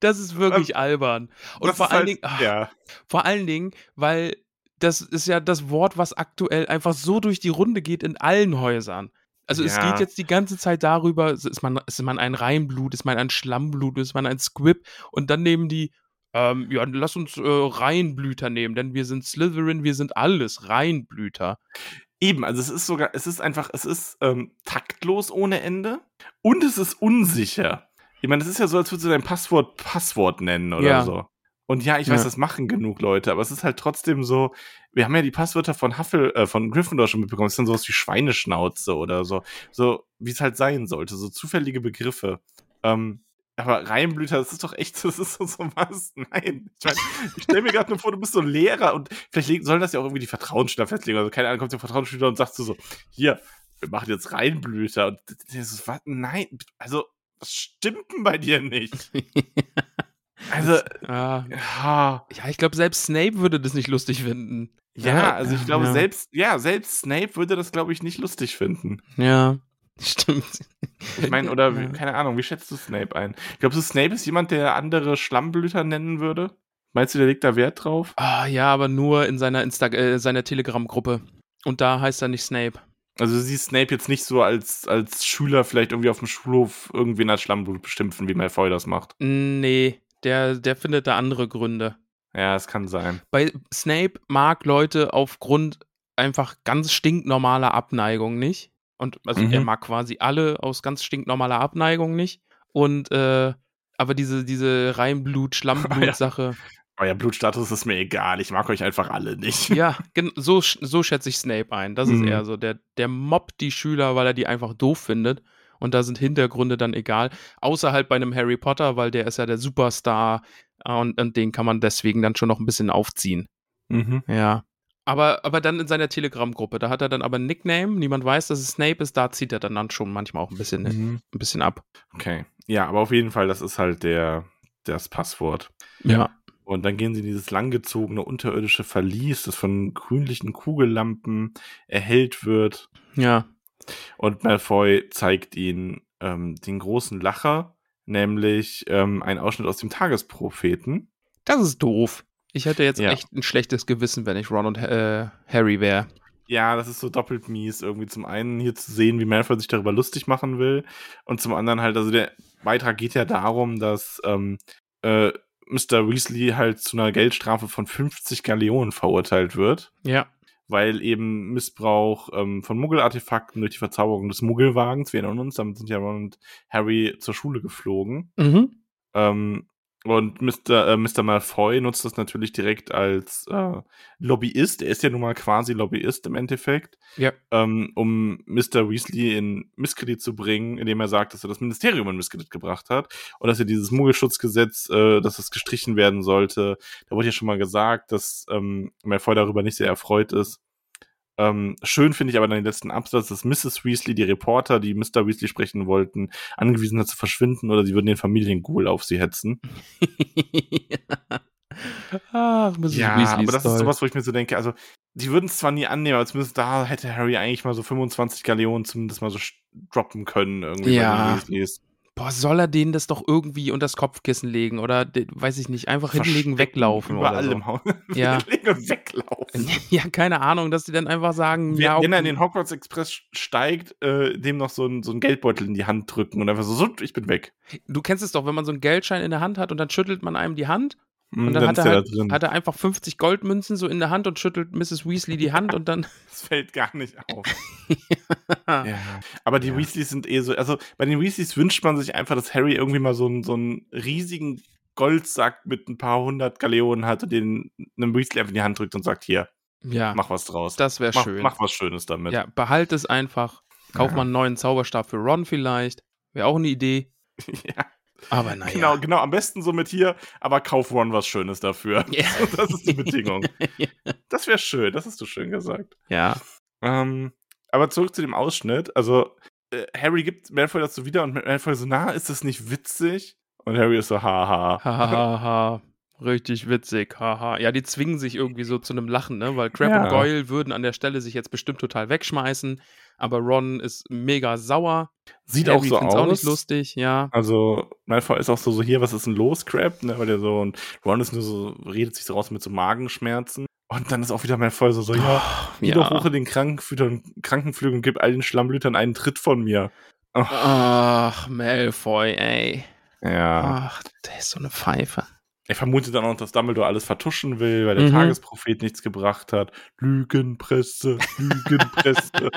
Das ist wirklich albern. Und vor allen
halt,
Dingen, ach,
ja,
vor allen Dingen, weil das ist ja das Wort, was aktuell einfach so durch die Runde geht in allen Häusern. Also es
Ja.
geht jetzt die ganze Zeit darüber, ist man, ist man ein Reinblut, ist man ein Schlammblut, ist man ein Squib und dann nehmen die, ähm, ja, lass uns äh, Reinblüter nehmen, denn wir sind Slytherin, wir sind alles Reinblüter.
Eben, also es ist sogar, es ist einfach, es ist ähm, taktlos ohne Ende und es ist unsicher. Ich meine, es ist ja so, als würdest du dein Passwort Passwort nennen oder
Ja.
so. Und ja, ich weiß,
Ja.
das machen genug Leute, aber es ist halt trotzdem so, wir haben ja die Passwörter von Huffle, äh, von Gryffindor schon mitbekommen, es ist dann sowas wie Schweineschnauze oder so, so wie es halt sein sollte, so zufällige Begriffe. Ähm, aber Reihenblüter, das ist doch echt, das ist so, so was. Nein. Ich, mein, ich stelle mir gerade nur vor, du bist so ein Lehrer und vielleicht sollen das ja auch irgendwie die Vertrauensschüler festlegen. Also keine Ahnung, kommt der Vertrauensschüler und sagt so, so, hier, wir machen jetzt Reihenblüter. Und das ist, was? Nein, also, was stimmt denn bei dir nicht? Also,
Ja,
ja,
ja ich glaube, selbst Snape würde das nicht lustig finden.
ja, also ich glaube,
ja.
selbst, ja, selbst Snape würde das, glaube ich, nicht lustig finden.
Ja. Stimmt.
Ich meine, oder
Ja.
keine Ahnung, wie schätzt du Snape ein? Glaubst du, Snape ist jemand, der andere Schlammblüter nennen würde? Meinst du, der legt da Wert drauf?
Ah, ja, aber nur in seiner, Insta äh, seiner Telegram-Gruppe. Und da heißt er nicht Snape.
Also du siehst Snape jetzt nicht so als, als Schüler vielleicht irgendwie auf dem Schulhof irgendwen als Schlammblut beschimpfen, wie Malfoy das macht.
Nee, der, der findet da andere Gründe.
Ja, es kann sein.
Bei Snape mag Leute aufgrund einfach ganz stinknormaler Abneigung nicht. Und also
Mhm.
er mag quasi alle aus ganz stinknormaler Abneigung nicht. Und äh, aber diese, diese Reinblut-Schlammblut-Sache,
Euer Blutstatus ist mir egal, ich mag euch einfach alle nicht.
ja, so, so schätze ich Snape ein. Das ist
Mhm.
eher so. Der, der mobbt die Schüler, weil er die einfach doof findet. Und da sind Hintergründe dann egal. Außer halt bei einem Harry Potter, weil der ist ja der Superstar. äh, Und, und den kann man deswegen dann schon noch ein bisschen aufziehen.
Mhm.
Ja. Aber, aber dann in seiner Telegram-Gruppe, da hat er dann aber ein Nickname, niemand weiß, dass es Snape ist, da zieht er dann, dann schon manchmal auch ein bisschen,
Mhm.
ein bisschen ab.
Okay. Ja, aber auf jeden Fall, das ist halt der, das Passwort.
Ja.
Und dann gehen sie in dieses langgezogene unterirdische Verlies, das von grünlichen Kugellampen erhellt wird.
Ja.
Und Malfoy zeigt ihnen ähm, den großen Lacher, nämlich ähm, ein Ausschnitt aus dem Tagespropheten.
Das ist doof. Ich hätte jetzt
Ja.
echt ein schlechtes Gewissen, wenn ich Ron und äh, Harry wäre.
Ja, das ist so doppelt mies, irgendwie zum einen hier zu sehen, wie Malfoy sich darüber lustig machen will und zum anderen halt, also der Beitrag geht ja darum, dass ähm, äh, Mr. Weasley halt zu einer Geldstrafe von 50 Galeonen verurteilt wird,
Ja.
Weil eben Missbrauch ähm, von Muggelartefakten durch die Verzauberung des Muggelwagens, wir erinnern uns, damit sind ja Ron und Harry zur Schule geflogen.
Mhm.
Ähm, und Mr. Äh, Mr. Malfoy nutzt das natürlich direkt als äh, Lobbyist. Er ist ja nun mal quasi Lobbyist im Endeffekt,
Ja.
ähm, um Mr. Weasley in Misskredit zu bringen, indem er sagt, dass er das Ministerium in Misskredit gebracht hat und dass er dieses Muggelschutzgesetz, äh, dass es gestrichen werden sollte. Da wurde ja schon mal gesagt, dass ähm, Malfoy darüber nicht sehr erfreut ist. Ähm, schön finde ich aber dann den letzten Absatz, dass Mrs. Weasley die Reporter, die Mr. Weasley sprechen wollten, angewiesen hat zu verschwinden oder sie würden den Familienghoul auf sie hetzen.
Ach, Mrs.
Ja,
Weasley
aber das
toll.
ist sowas, wo ich mir so denke, also die würden es zwar nie annehmen, aber zumindest da hätte Harry eigentlich mal so 25 Galeonen zumindest mal so droppen können irgendwie
Ja.
bei den Weasleys.
Boah, soll er denen das doch irgendwie unter das Kopfkissen legen oder, de- weiß ich nicht, einfach hinlegen,
Verstecken
weglaufen
Überall
oder so.
im Haus.
Ja.
Hinlegen und weglaufen.
Ja, keine Ahnung, dass die dann einfach sagen,
Wenn,
ja,
wenn er
okay.
in den Hogwarts Express steigt, äh, dem noch so ein, so ein Geldbeutel in die Hand drücken und einfach so, so ich bin weg.
du kennst es doch, wenn man so einen Geldschein in der Hand hat und dann schüttelt man einem die Hand
Und
und dann, hat,
ist
er halt,
da
hat er einfach 50 Goldmünzen so in der Hand und schüttelt Mrs. Weasley die Hand und dann.
das fällt gar nicht auf. Ja. Aber die
Ja.
Weasleys sind eh so, also bei den Weasleys wünscht man sich einfach, dass Harry irgendwie mal so einen, so einen riesigen Goldsack mit ein paar hundert Galeonen hat und den einem Weasley einfach in die Hand drückt und sagt, hier,
Ja,
mach was draus.
das wäre schön.
mach was Schönes damit.
ja, behalt es einfach. Kauf mal einen neuen Zauberstab für Ron vielleicht. Wäre auch eine Idee.
Ja,
Aber naja.
Genau, genau, am besten so mit hier, aber kauf Ron was Schönes dafür.
Ja.
Das ist die Bedingung.
ja.
Das wäre schön, das hast du schön gesagt.
ja.
Ähm, aber zurück zu dem Ausschnitt. Also, äh, Harry gibt Malfoy so wieder und Malfoy so, na, ist das nicht witzig? Und Harry ist so, haha.
Hahaha. Richtig witzig, haha. Ja, die zwingen sich irgendwie so zu einem Lachen, ne? Weil Crab
Ja.
und Goyle würden an der Stelle sich jetzt bestimmt total wegschmeißen, aber Ron ist mega sauer.
Sieht
Harry
auch so aus.
auch nicht lustig, ja.
Also, Malfoy ist auch so, so hier, was ist denn los, Crab? Ne, weil der so, und Ron ist nur so, redet sich so raus mit so Magenschmerzen. Und dann ist auch wieder Malfoy so, so ja, geh doch hoch in den Krankenflügel, Krankenflügel und gib all den Schlammblütern einen Tritt von mir.
Ach, Malfoy, ey.
Ja.
Ach, der ist so eine Pfeife.
Er vermutet dann auch, dass Dumbledore alles vertuschen will, weil der
Mhm.
Tagesprophet nichts gebracht hat. Lügenpresse, Lügenpresse.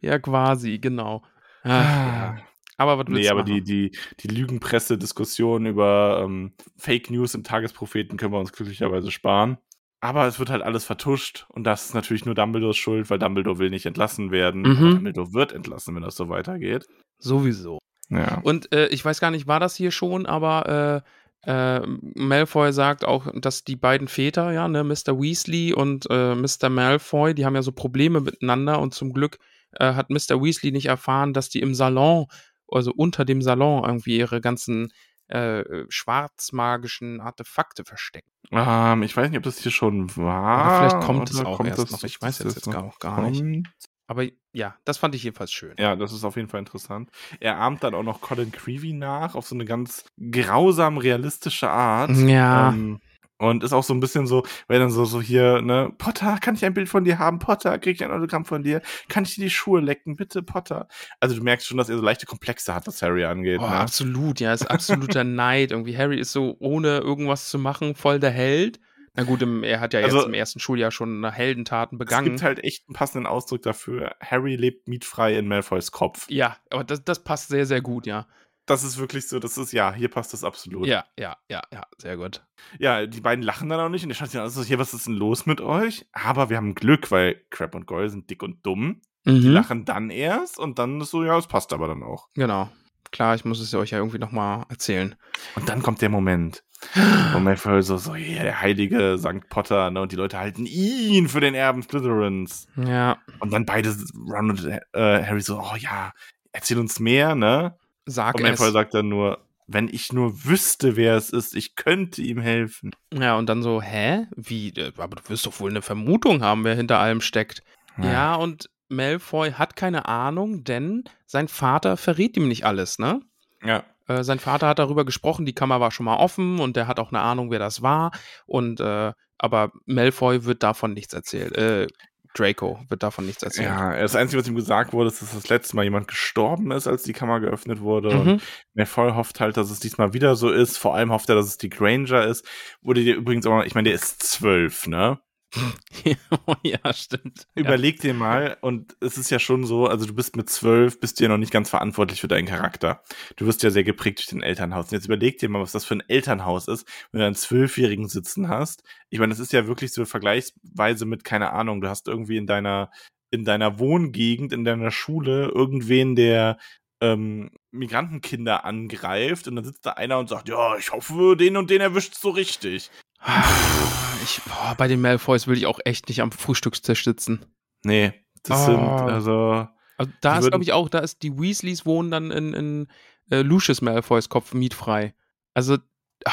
ja, quasi, genau. Ach, ja. Aber was willst
nee, aber
machen?
die, die, die Lügenpresse-Diskussion über ähm, Fake News im Tagespropheten können wir uns glücklicherweise sparen. Aber es wird halt alles vertuscht und das ist natürlich nur Dumbledores Schuld, weil Dumbledore will nicht entlassen werden.
Mhm.
Dumbledore wird entlassen, wenn das so weitergeht.
Sowieso.
Ja.
Und äh, ich weiß gar nicht, war das hier schon, aber äh, äh, Malfoy sagt auch, dass die beiden Väter, ja, ne, Mr. Weasley und äh, Mr. Malfoy, die haben ja so Probleme miteinander und zum Glück äh, hat Mr. Weasley nicht erfahren, dass die im Salon, also unter dem Salon irgendwie ihre ganzen äh, schwarzmagischen Artefakte verstecken.
Ähm, ich weiß nicht, ob das hier schon war.
Aber vielleicht kommt es auch
kommt
erst noch. Ich weiß jetzt, jetzt gar, auch gar nicht. Aber ja, das fand ich jedenfalls schön.
Ja, das ist auf jeden Fall interessant. Er ahmt dann auch noch Colin Creevy nach, auf so eine ganz grausam realistische Art.
Ja.
Ähm, und ist auch so ein bisschen so, weil dann so, so hier, ne, Potter, kann ich ein Bild von dir haben? Potter, krieg ich ein Autogramm von dir? Kann ich dir die Schuhe lecken? Bitte, Potter. Also du merkst schon, dass er so leichte Komplexe hat, was Harry angeht.
Oh,
ne?
absolut, ja, ist absoluter Neid. Irgendwie Harry ist so, ohne irgendwas zu machen, voll der Held. Na gut, er hat ja
Also-
jetzt im ersten Schuljahr schon Heldentaten
Es
begangen.
gibt halt echt einen passenden Ausdruck dafür. Harry lebt mietfrei in Malfoys Kopf.
ja, aber das, das passt sehr, sehr gut, ja.
Das ist wirklich so, das ist, ja, hier passt das absolut.
Ja, ja, ja, ja, sehr gut.
Ja, die beiden lachen dann auch nicht und der schaut sich an, also hier, was ist denn los mit euch? Aber wir haben Glück, weil Crab und Goyle sind dick und dumm. Die
Mhm.
lachen dann erst und dann ist so, ja, es passt aber dann auch.
Genau. Klar, ich muss es euch ja irgendwie nochmal erzählen.
Und dann kommt der Moment, wo Malfoy so, so, ja, der heilige St. Potter, ne, und die Leute halten ihn für den Erben Slytherins.
Ja,
Und dann beide, Ron und äh, Harry so, oh ja, erzähl uns mehr, ne?
sag
Und
es.
Malfoy sagt dann nur, wenn ich nur wüsste, wer es ist, ich könnte ihm helfen.
Ja, und dann so, hä? Wie? Äh, Aber du wirst doch wohl eine Vermutung haben, wer hinter allem steckt. Ja, und Malfoy hat keine Ahnung, denn sein Vater verrät ihm nicht alles, ne?
Ja.
Äh, sein Vater hat darüber gesprochen, die Kammer war schon mal offen und der hat auch eine Ahnung, wer das war. Und äh, aber Malfoy wird davon nichts erzählt. Äh, Draco wird davon nichts erzählt.
Ja, das Einzige, was ihm gesagt wurde, ist, dass das letzte Mal jemand gestorben ist, als die Kammer geöffnet wurde. Und
Mhm.
Malfoy hofft halt, dass es diesmal wieder so ist. Vor allem hofft er, dass es die Granger ist. Wurde dir übrigens auch mal, ich meine, der ist zwölf, ne?
ja, stimmt.
Überleg dir mal, und es ist ja schon so, also du bist mit zwölf, bist du ja noch nicht ganz verantwortlich für deinen Charakter. Du wirst ja sehr geprägt durch dein Elternhaus. Und jetzt überleg dir mal, was das für ein Elternhaus ist, wenn du einen Zwölfjährigen sitzen hast. Ich meine, das ist ja wirklich so vergleichsweise mit, keine Ahnung, du hast irgendwie in deiner, in deiner Wohngegend, in deiner Schule irgendwen, der ähm, Migrantenkinder angreift und dann sitzt da einer und sagt, ja, ich hoffe, den und den erwischt so richtig.
Ich, boah, bei den Malfoys will ich auch echt nicht am Frühstückstisch sitzen.
Nee, das
Oh.
sind, also,
Also da ist, glaube ich, auch, da ist die Weasleys wohnen dann in, in äh, Lucius Malfoys Kopf mietfrei. Also, ah,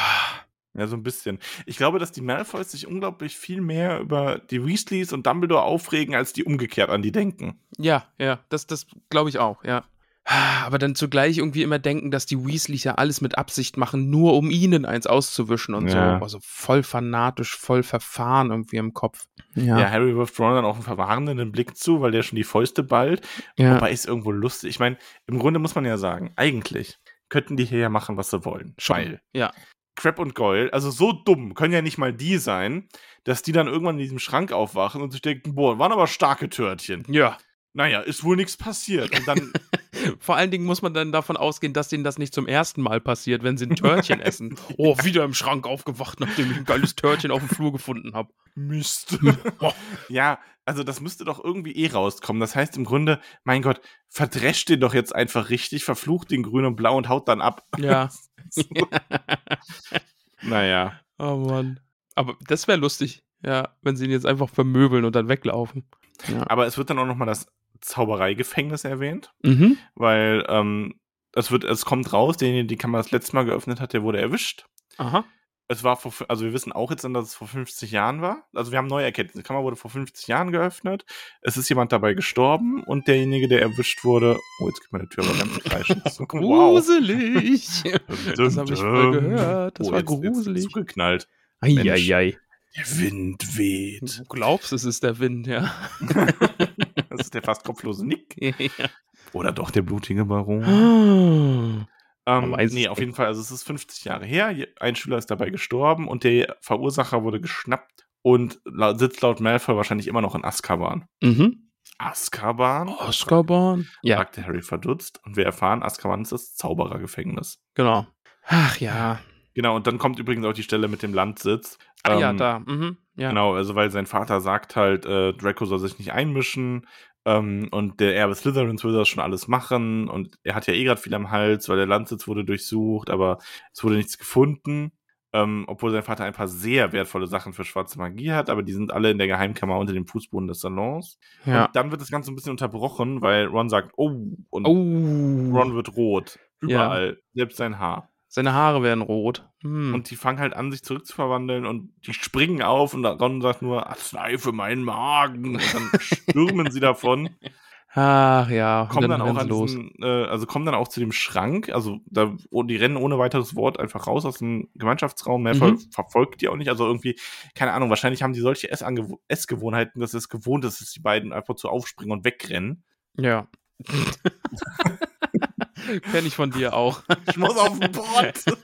Ja, so ein bisschen. Ich glaube, dass die Malfoys sich unglaublich viel mehr über die Weasleys und Dumbledore aufregen, als die umgekehrt an die denken.
ja, ja, das, das glaube ich auch, ja. Aber dann zugleich irgendwie immer denken, dass die Weasleys ja alles mit Absicht machen, nur um ihnen eins auszuwischen und
Ja.
so. Also voll fanatisch, voll verfahren irgendwie im Kopf.
Ja, Harry wirft Ron dann auch einen verwarnenden Blick zu, weil der schon die Fäuste ballt.
ja.
Wobei ist irgendwo lustig. Ich meine, im Grunde muss man ja sagen, eigentlich könnten die hier ja machen, was sie wollen. Weil
Ja.
Crab und Goyle, also so dumm können ja nicht mal die sein, dass die dann irgendwann in diesem Schrank aufwachen und sich denken, boah, waren aber starke Törtchen.
Ja.
Naja, ist wohl nichts passiert. Und dann
Vor allen Dingen muss man dann davon ausgehen, dass denen das nicht zum ersten Mal passiert, wenn sie ein Törtchen essen. Oh, wieder im Schrank aufgewacht, nachdem ich ein geiles Törtchen auf dem Flur gefunden habe.
Mist.
Oh.
Ja, also das müsste doch irgendwie eh rauskommen. Das heißt im Grunde, mein Gott, verdrescht den doch jetzt einfach richtig, verflucht den grün und blau und haut dann ab.
Ja.
Naja.
oh Mann. Aber das wäre lustig, ja, wenn sie ihn jetzt einfach vermöbeln und dann weglaufen. Ja.
Aber es wird dann auch nochmal das Zaubereigefängnis erwähnt,
Mhm.
weil ähm, es wird, es kommt raus, derjenige, die Kammer das letzte Mal geöffnet hat, der wurde erwischt.
Aha.
Es war vor, also wir wissen auch jetzt, dass es vor 50 Jahren war. Also wir haben neue Erkenntnisse. Die Kammer wurde vor 50 Jahren geöffnet. Es ist jemand dabei gestorben und derjenige, der erwischt wurde, oh, jetzt geht meine Tür aber ganz wow.
Gruselig. das habe ich voll gehört. Das
oh,
war
jetzt, jetzt
gruselig.
zugeknallt. Mensch.
Eieiei.
Der Wind weht.
Du glaubst, es ist der Wind, ja.
Das ist der fast kopflose Nick.
ja.
Oder doch der blutige Baron.
Man
Ähm, nee, auf jeden Fall, also es ist 50 Jahre her. Ein Schüler ist dabei gestorben und der Verursacher wurde geschnappt und sitzt laut Malfoy wahrscheinlich immer noch in Azkaban.
Mhm.
Azkaban?
Azkaban? Ja,
fragte Harry verdutzt und wir erfahren, Azkaban ist das Zauberergefängnis.
genau. Ach ja.
Genau, und dann kommt übrigens auch die Stelle mit dem Landsitz.
Ah ja,
Ähm,
da. Mhm. Ja.
Genau, also weil sein Vater sagt halt, äh, Draco soll sich nicht einmischen ähm, und der Erbe Slytherins will das schon alles machen und er hat ja eh gerade viel am Hals, weil der Landsitz wurde durchsucht, aber es wurde nichts gefunden, ähm, obwohl sein Vater ein paar sehr wertvolle Sachen für schwarze Magie hat, aber die sind alle in der Geheimkammer unter dem Fußboden des Salons.
ja.
Und dann wird das Ganze ein bisschen unterbrochen, weil Ron sagt, oh, und
Oh.
Ron wird rot. Überall, selbst sein Haar.
Seine Haare werden rot. Hm.
Und die fangen halt an, sich zurückzuverwandeln und die springen auf und Ron sagt nur, Arznei für meinen Magen. Und dann stürmen sie davon.
Ach ja,
kommen dann, auch an
sie los.
diesen, äh, also kommen dann auch zu dem Schrank, also da, die rennen ohne weiteres Wort einfach raus aus dem Gemeinschaftsraum, mehr
Mhm.
verfolgt die auch nicht, also irgendwie, keine Ahnung, wahrscheinlich haben die solche Essgewohnheiten, dass es gewohnt ist, dass die beiden einfach zu aufspringen und wegrennen.
Ja. Kenn ich von dir auch.
Ich muss auf den Pott!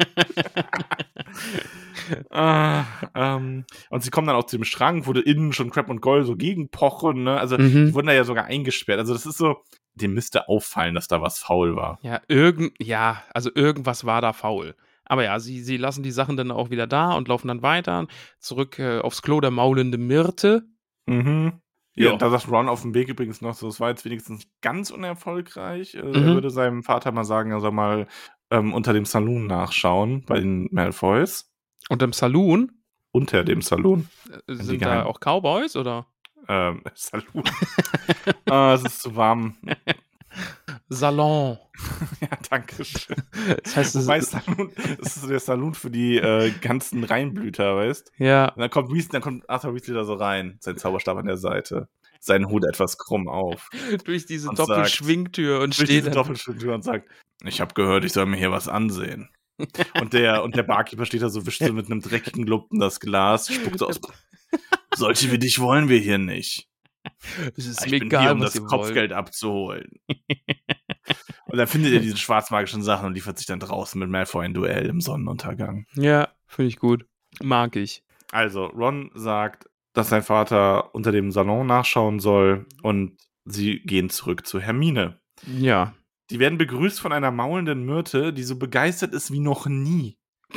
ah, ähm, und sie kommen dann auch zu dem Schrank, wo da innen schon Crab und Goyle so gegenpochen, ne? Also,
Mhm.
die wurden da ja sogar eingesperrt. Also, das ist so, dem müsste auffallen, dass da was faul war.
Ja, irgend, ja, also irgendwas war da faul. Aber ja, sie, sie lassen die Sachen dann auch wieder da und laufen dann weiter zurück äh, aufs Klo der maulende Myrte.
Mhm. Ja, da sagt Ron auf dem Weg übrigens noch so, es war jetzt wenigstens nicht ganz unerfolgreich. Äh, Er
Mhm.
würde seinem Vater mal sagen, er soll mal ähm, unter dem Saloon nachschauen bei den Malfoys.
Und im Saloon
Unter dem Saloon.
äh, sind da auch Cowboys oder
Ähm, Saloon. ah, es ist zu warm.
Salon.
ja, danke schön.
Das heißt, es
Wobei
ist,
Saloon, das ist der Saloon für die äh, ganzen Reinblüter, weißt
ja,
Und dann kommt, Weasley, dann kommt Arthur Weasley da so rein, sein Zauberstab an der Seite, seinen Hut etwas krumm auf.
durch diese
Und sagt-
Doppelschwingtür und
durch
steht
diese
dann,
Doppelschwingtür und sagt, ich habe gehört, ich soll mir hier was ansehen. und der und der Barkeeper steht da so, wischt so mit einem dreckigen Lumpen das Glas, spuckt so aus. Solche wie dich wollen wir hier nicht.
es ist
Ich
mir
bin
egal,
hier, um das Kopfgeld abzuholen. Und dann findet er diese schwarzmagischen Sachen und liefert sich dann draußen mit Malfoy ein Duell im Sonnenuntergang.
Ja, finde ich gut. Mag ich.
Also, Ron sagt, dass sein Vater unter dem Salon nachschauen soll und sie gehen zurück zu Hermine.
Ja.
Die werden begrüßt von einer maulenden Myrte, die so begeistert ist wie noch nie.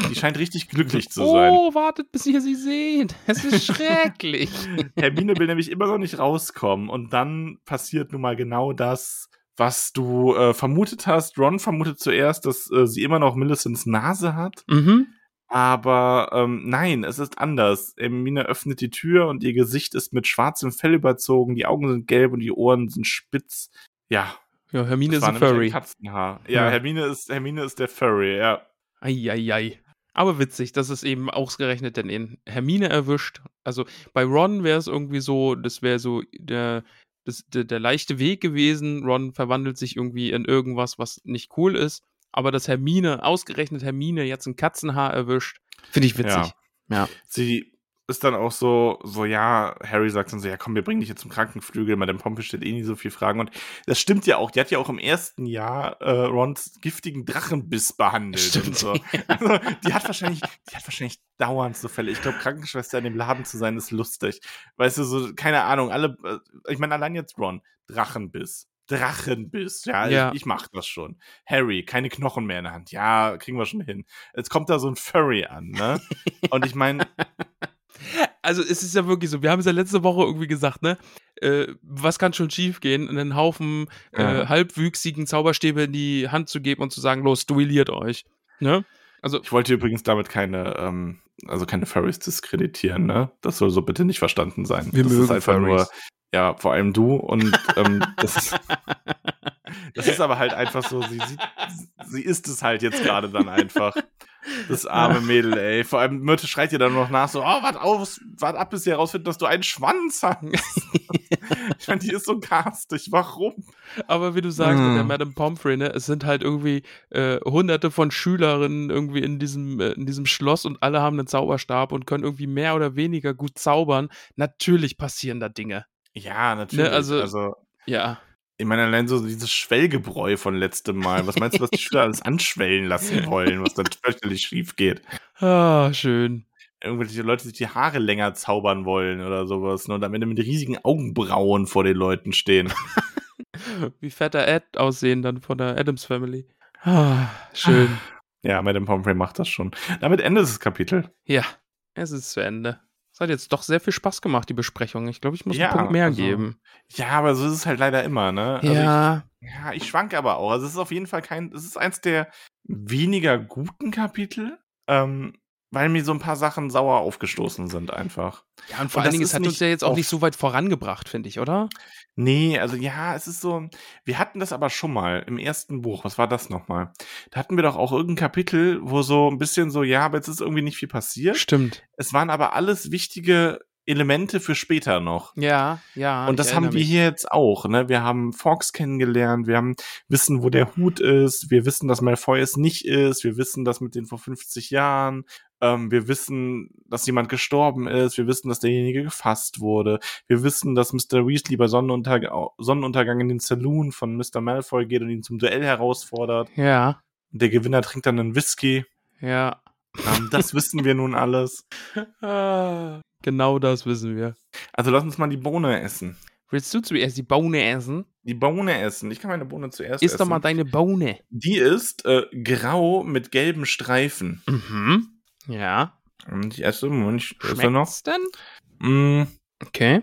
Die scheint richtig glücklich zu sein.
Oh, wartet, bis ihr sie seht. Es ist schrecklich.
Hermine will nämlich immer noch nicht rauskommen und dann passiert nun mal genau das, was du äh, vermutet hast. Ron vermutet zuerst, dass äh, sie immer noch Millicents Nase hat,
mhm.
aber ähm, nein, es ist anders. Hermine öffnet die Tür und ihr Gesicht ist mit schwarzem Fell überzogen, die Augen sind gelb und die Ohren sind spitz. Ja,
Ja, Hermine
das
ist ein Furry.
Katzenhaar. Ja,
Ja.
Hermine ist Hermine ist der Furry, ja.
Eieiei. Aber witzig, dass es eben ausgerechnet denn in Hermine erwischt. Also bei Ron wäre es irgendwie so, das wäre so der, das, der, der leichte Weg gewesen. Ron verwandelt sich irgendwie in irgendwas, was nicht cool ist. Aber dass Hermine, ausgerechnet Hermine, jetzt ein Katzenhaar erwischt, finde ich witzig. Ja.
sie ist dann auch so, so, ja, Harry sagt dann so, ja komm, wir bringen dich jetzt zum Krankenflügel, Madame Pompe stellt eh nie so viel Fragen. Und das stimmt ja auch, die hat ja auch im ersten Jahr äh, Rons giftigen Drachenbiss behandelt und
Stimmt.
so. Also, die hat wahrscheinlich, die hat wahrscheinlich dauernd so Fälle. Ich glaube, Krankenschwester in dem Laden zu sein, ist lustig. Weißt du, so, keine Ahnung, alle, äh, ich meine, allein jetzt Ron, Drachenbiss. Drachenbiss, ja,
Ja.
Ich, ich mach das schon. Harry, keine Knochen mehr in der Hand. Ja, kriegen wir schon hin. Jetzt kommt da so ein Furry an, ne? Und ich meine,
Also es ist ja wirklich so, wir haben es ja letzte Woche irgendwie gesagt, ne? Äh, was kann schon schief gehen, einen Haufen äh,
Ja.
halbwüchsigen Zauberstäbe in die Hand zu geben und zu sagen, los, duelliert euch. Ne? Also,
Ich wollte übrigens damit keine, ähm, also keine Furries diskreditieren, ne? Das soll so bitte nicht verstanden sein.
Wir
das
mögen
ist einfach
Furries.
nur, ja, vor allem du und ähm, das ist, das ist aber halt einfach so, sie, sie, sie ist es halt jetzt gerade dann einfach. Das arme Mädel, ey. Vor allem Myrte schreit ihr dann noch nach, so, oh, wart auf, wart ab, bis sie herausfinden, dass du einen Schwanz hast. ich meine, die ist so garstig. Warum?
aber wie du sagst, mit der
Mm.
Madame Pomfrey, ne, es sind halt irgendwie äh, hunderte von Schülerinnen irgendwie in diesem, äh, in diesem Schloss und alle haben einen Zauberstab und können irgendwie mehr oder weniger gut zaubern. Natürlich passieren da Dinge.
Ja, natürlich.
also-
also
Ja.
Ich meine, allein so dieses Schwellgebräu von letztem Mal. Was meinst du, was die Schüler alles anschwellen lassen wollen, was dann fürchterlich schief geht?
Ah, schön.
Irgendwelche Leute, die sich die Haare länger zaubern wollen oder sowas. ne, Und am Ende mit riesigen Augenbrauen vor den Leuten stehen.
Wie fetter Ed aussehen dann von der Adams Family. Ah, schön.
Ja, Madame Pomfrey macht das schon. Damit endet das Kapitel.
Ja, es ist zu Ende. Es hat jetzt doch sehr viel Spaß gemacht, die Besprechung. Ich glaube, ich muss
Ja,
einen Punkt mehr
also,
geben.
Ja, aber so ist es halt leider immer, ne? Also
ja,
Ich, ja, ich schwank aber auch. Also es ist auf jeden Fall kein, es ist eins der weniger guten Kapitel, ähm, weil mir so ein paar Sachen sauer aufgestoßen sind einfach.
ja, und vor
Und
allen Dingen,
ist
es hat uns ja jetzt auch nicht so weit vorangebracht, finde ich, oder?
Nee, also ja, es ist so, wir hatten das aber schon mal im ersten Buch. Was war das nochmal? Da hatten wir doch auch irgendein Kapitel, wo so ein bisschen so, ja, aber jetzt ist irgendwie nicht viel passiert.
Stimmt.
Es waren aber alles wichtige Elemente für später noch.
Ja, ja.
Und das haben wir
mich.
hier jetzt auch. Ne? Wir haben Fox kennengelernt, wir haben wissen, wo der Hut ist, wir wissen, dass Malfoy es nicht ist, wir wissen das mit den vor 50 Jahren, ähm, wir wissen, dass jemand gestorben ist, wir wissen, dass derjenige gefasst wurde, wir wissen, dass Mr. Weasley bei Sonnenunterg Sonnenuntergang in den Saloon von Mr. Malfoy geht und ihn zum Duell herausfordert.
Ja,
Und der Gewinner trinkt dann einen Whisky.
ja.
Ähm, das wissen wir nun alles.
Genau das wissen wir.
Also lass uns mal die Bohne essen.
Willst du zuerst die Bohne essen?
Die Bohne essen. Ich kann meine Bohne zuerst
Iss
essen.
doch mal deine Bohne.
Die ist äh, grau mit gelben Streifen.
Mhm. Ja.
Und ich esse, Moment, ich esse noch.
Schmeckt's denn?
Mm,
Okay.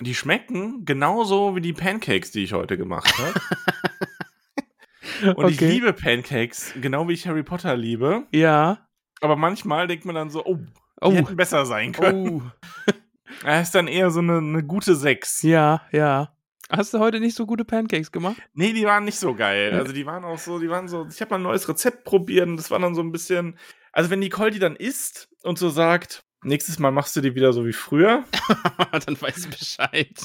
die schmecken genauso wie die Pancakes, die ich heute gemacht habe. Und ich
Okay.
liebe Pancakes, genau wie ich Harry Potter liebe.
Ja.
Aber manchmal denkt man dann so, oh, die
Oh.
hätten besser sein können.
Oh.
Er ist dann eher so eine, eine gute 6.
Ja, ja. Hast du heute nicht so gute Pancakes gemacht?
Nee, die waren nicht so geil. Also die waren auch so, die waren so, ich habe mal ein neues Rezept probiert und das war dann so ein bisschen, also wenn Nicole die dann isst und so sagt, nächstes Mal machst du die wieder so wie früher,
Dann weißt du Bescheid.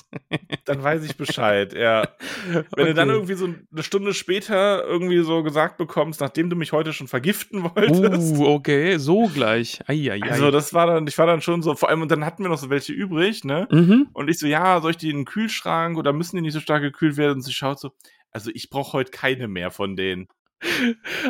dann weiß ich Bescheid, ja. Wenn du dann
Okay.
irgendwie so eine Stunde später irgendwie so gesagt bekommst, nachdem du mich heute schon vergiften wolltest.
Uh, okay, so gleich. Eieiei.
Also das war dann, ich war dann schon so, vor allem, und dann hatten wir noch so welche übrig, ne?
mhm.
Und ich so, ja, soll ich die in den Kühlschrank oder müssen die nicht so stark gekühlt werden? Und sie schaut so, also ich brauche heute keine mehr von denen.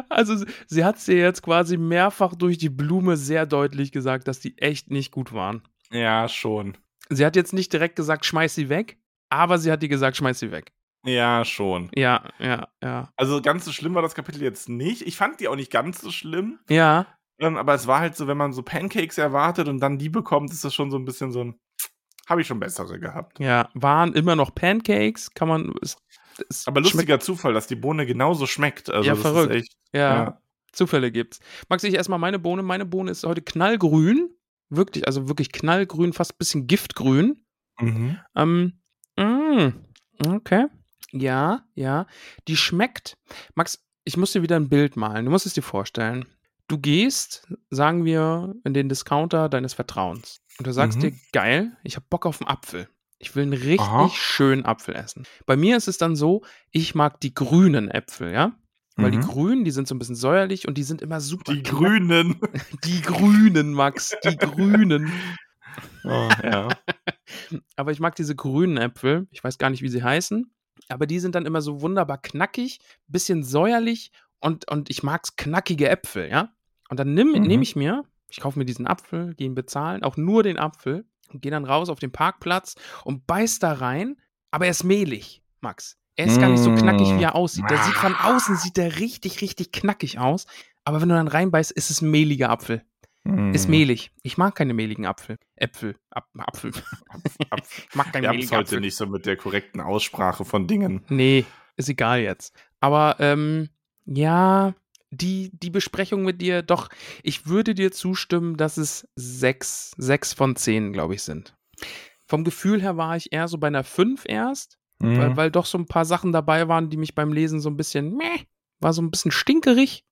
Also sie- hat dir jetzt quasi mehrfach durch die Blume sehr deutlich gesagt, dass die echt nicht gut waren.
Ja, schon.
Sie hat jetzt nicht direkt gesagt, schmeiß sie weg, aber sie hat dir gesagt, schmeiß sie weg.
Ja, schon.
Ja, ja, ja.
Also ganz so schlimm war das Kapitel jetzt nicht. Ich fand die auch nicht ganz so schlimm.
Ja,
Ähm, aber es war halt so, wenn man so Pancakes erwartet und dann die bekommt, ist das schon so ein bisschen so ein. Habe ich schon bessere gehabt.
ja, waren immer noch Pancakes, kann man. Es, es
Aber lustiger Zufall, dass die Bohne genauso schmeckt. Also
Ja, verrückt.
Echt,
Ja,
ja.
Zufälle gibt's. Max, ich erstmal meine Bohne. Meine Bohne ist heute knallgrün. Wirklich, also wirklich knallgrün, fast ein bisschen giftgrün.
Mhm.
Ähm, mm, okay. Ja, ja. Die schmeckt. Max, ich muss dir wieder ein Bild malen. Du musst es dir vorstellen. Du gehst, sagen wir, in den Discounter deines Vertrauens. Und du sagst
Mhm.
dir, geil, ich habe Bock auf einen Apfel. Ich will einen richtig
Aha.
schönen Apfel essen. Bei mir ist es dann so, ich mag die grünen Äpfel, ja? Weil die
Mhm.
grünen, die sind so ein bisschen säuerlich und die sind immer super.
Die
knapp-
Grünen.
Die grünen, Max, die grünen.
Oh, ja.
Aber ich mag diese grünen Äpfel. Ich weiß gar nicht, wie sie heißen. Aber die sind dann immer so wunderbar knackig, bisschen säuerlich und, und ich mag's knackige Äpfel, ja? Und dann nimm-
Mhm.
nehme ich mir, ich kaufe mir diesen Apfel, gehe ihn bezahlen, auch nur den Apfel gehe dann raus auf den Parkplatz und beiß da rein, aber er ist mehlig, Max. Er ist gar nicht so knackig, wie er aussieht. Der sieht von außen, sieht der richtig, richtig knackig aus. Aber wenn du dann reinbeißt, ist es ein mehliger Apfel. Ist
Mhm.
mehlig. Ich mag keine mehligen Apfel. Äpfel. Ap Apfel.
Apfel.
ich mag keinen
Wir haben es heute
Apfel.
nicht so mit der korrekten Aussprache von Dingen.
Nee, ist egal jetzt. Aber ähm, ja, die, die Besprechung mit dir, doch, ich würde dir zustimmen, dass es sechs, sechs von zehn, glaube ich, sind. Vom Gefühl her war ich eher so bei einer fünf erst,
Mhm.
weil, weil doch so ein paar Sachen dabei waren, die mich beim Lesen so ein bisschen, meh, war so ein bisschen stinkerig.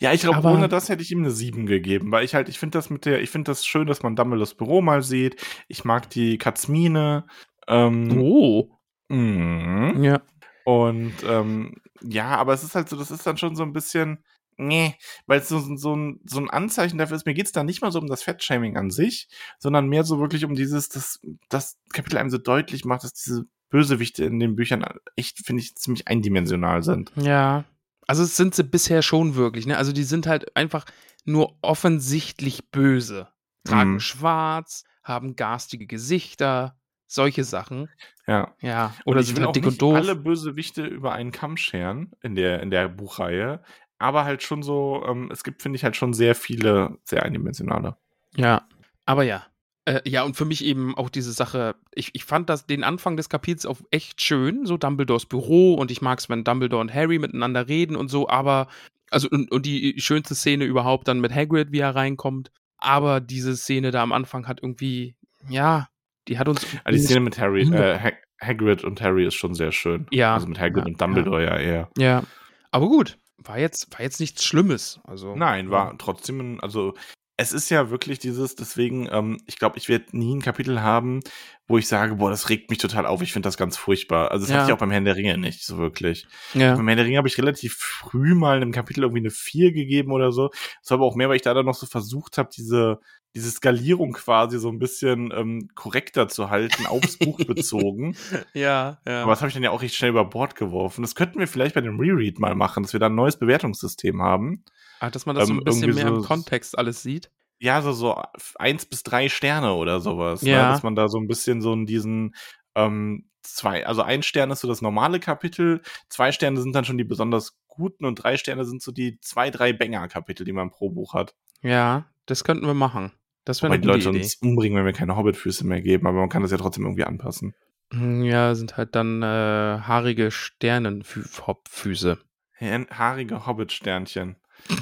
Ja, ich glaube, ohne das hätte ich ihm eine 7 gegeben, weil ich halt, ich finde das mit der, ich finde das schön, dass man Dumbledores Büro mal sieht. Ich mag die Katzmine. Ähm,
Oh.
mhm.
Ja.
Und ähm, ja, aber es ist halt so, das ist dann schon so ein bisschen, nee, weil es so, so, ein, so ein Anzeichen dafür ist, mir geht es da nicht mal so um das Fettshaming an sich, sondern mehr so wirklich um dieses, dass das Kapitel einem so deutlich macht, dass diese Bösewichte in den Büchern echt, finde ich, ziemlich eindimensional sind.
Ja. Also es sind sie bisher schon wirklich, ne? Also die sind halt einfach nur offensichtlich böse. Tragen
Mhm.
schwarz, haben garstige Gesichter, solche Sachen.
Ja.
Ja.
Und
Oder
ich
sind
will
halt
auch
dick
nicht
und doof.
alle Bösewichte über einen Kamm scheren in der, in der Buchreihe, aber halt schon so, ähm, es gibt, finde ich, halt schon sehr viele, sehr eindimensionale.
Ja. Aber ja. Äh, ja, und für mich eben auch diese Sache, ich, ich fand das den Anfang des Kapitels auch echt schön, so Dumbledores Büro und ich mag es, wenn Dumbledore und Harry miteinander reden und so, aber, also, und, und die schönste Szene überhaupt dann mit Hagrid, wie er reinkommt, aber diese Szene da am Anfang hat irgendwie, ja, die hat uns.
Also die Szene mit Harry, äh, Hag Hagrid und Harry ist schon sehr schön.
Ja.
Also mit Hagrid
Ja,
und Dumbledore ja eher.
Ja. Aber gut, war jetzt, war jetzt nichts Schlimmes. Also,
Nein, war trotzdem, ein, also es ist ja wirklich dieses, deswegen, ähm, ich glaube, ich werde nie ein Kapitel haben, wo ich sage, boah, das regt mich total auf, ich finde das ganz furchtbar. Also das
Ja.
hatte ich auch beim Herrn der Ringe nicht so wirklich.
Ja.
Beim Herrn der Ringe habe ich relativ früh mal einem Kapitel irgendwie eine 4 gegeben oder so. Das war aber auch mehr, weil ich da dann noch so versucht habe, diese, diese Skalierung quasi so ein bisschen ähm, korrekter zu halten, aufs Buch bezogen.
Ja, ja.
Aber das habe ich dann ja auch recht schnell über Bord geworfen. Das könnten wir vielleicht bei dem Reread mal machen, dass wir da ein neues Bewertungssystem haben.
Ah, dass man das so
ähm,
ein bisschen mehr im
so-
Kontext alles sieht.
Ja, so, so eins bis drei Sterne oder sowas.
Ja.
Ne? Dass man da so ein bisschen so in diesen ähm, zwei, also ein Stern ist so das normale Kapitel, zwei Sterne sind dann schon die besonders guten und drei Sterne sind so die zwei, drei Banger-Kapitel, die man pro Buch hat.
Ja, das könnten wir machen. Das wäre eine
die
gute
Leute
Idee.
uns umbringen, wenn wir keine Hobbitfüße mehr geben, aber man kann das ja trotzdem irgendwie anpassen.
Hm, Ja, sind halt dann äh, haarige Sternenfüße.
Hä- Haarige Hobbit-Sternchen.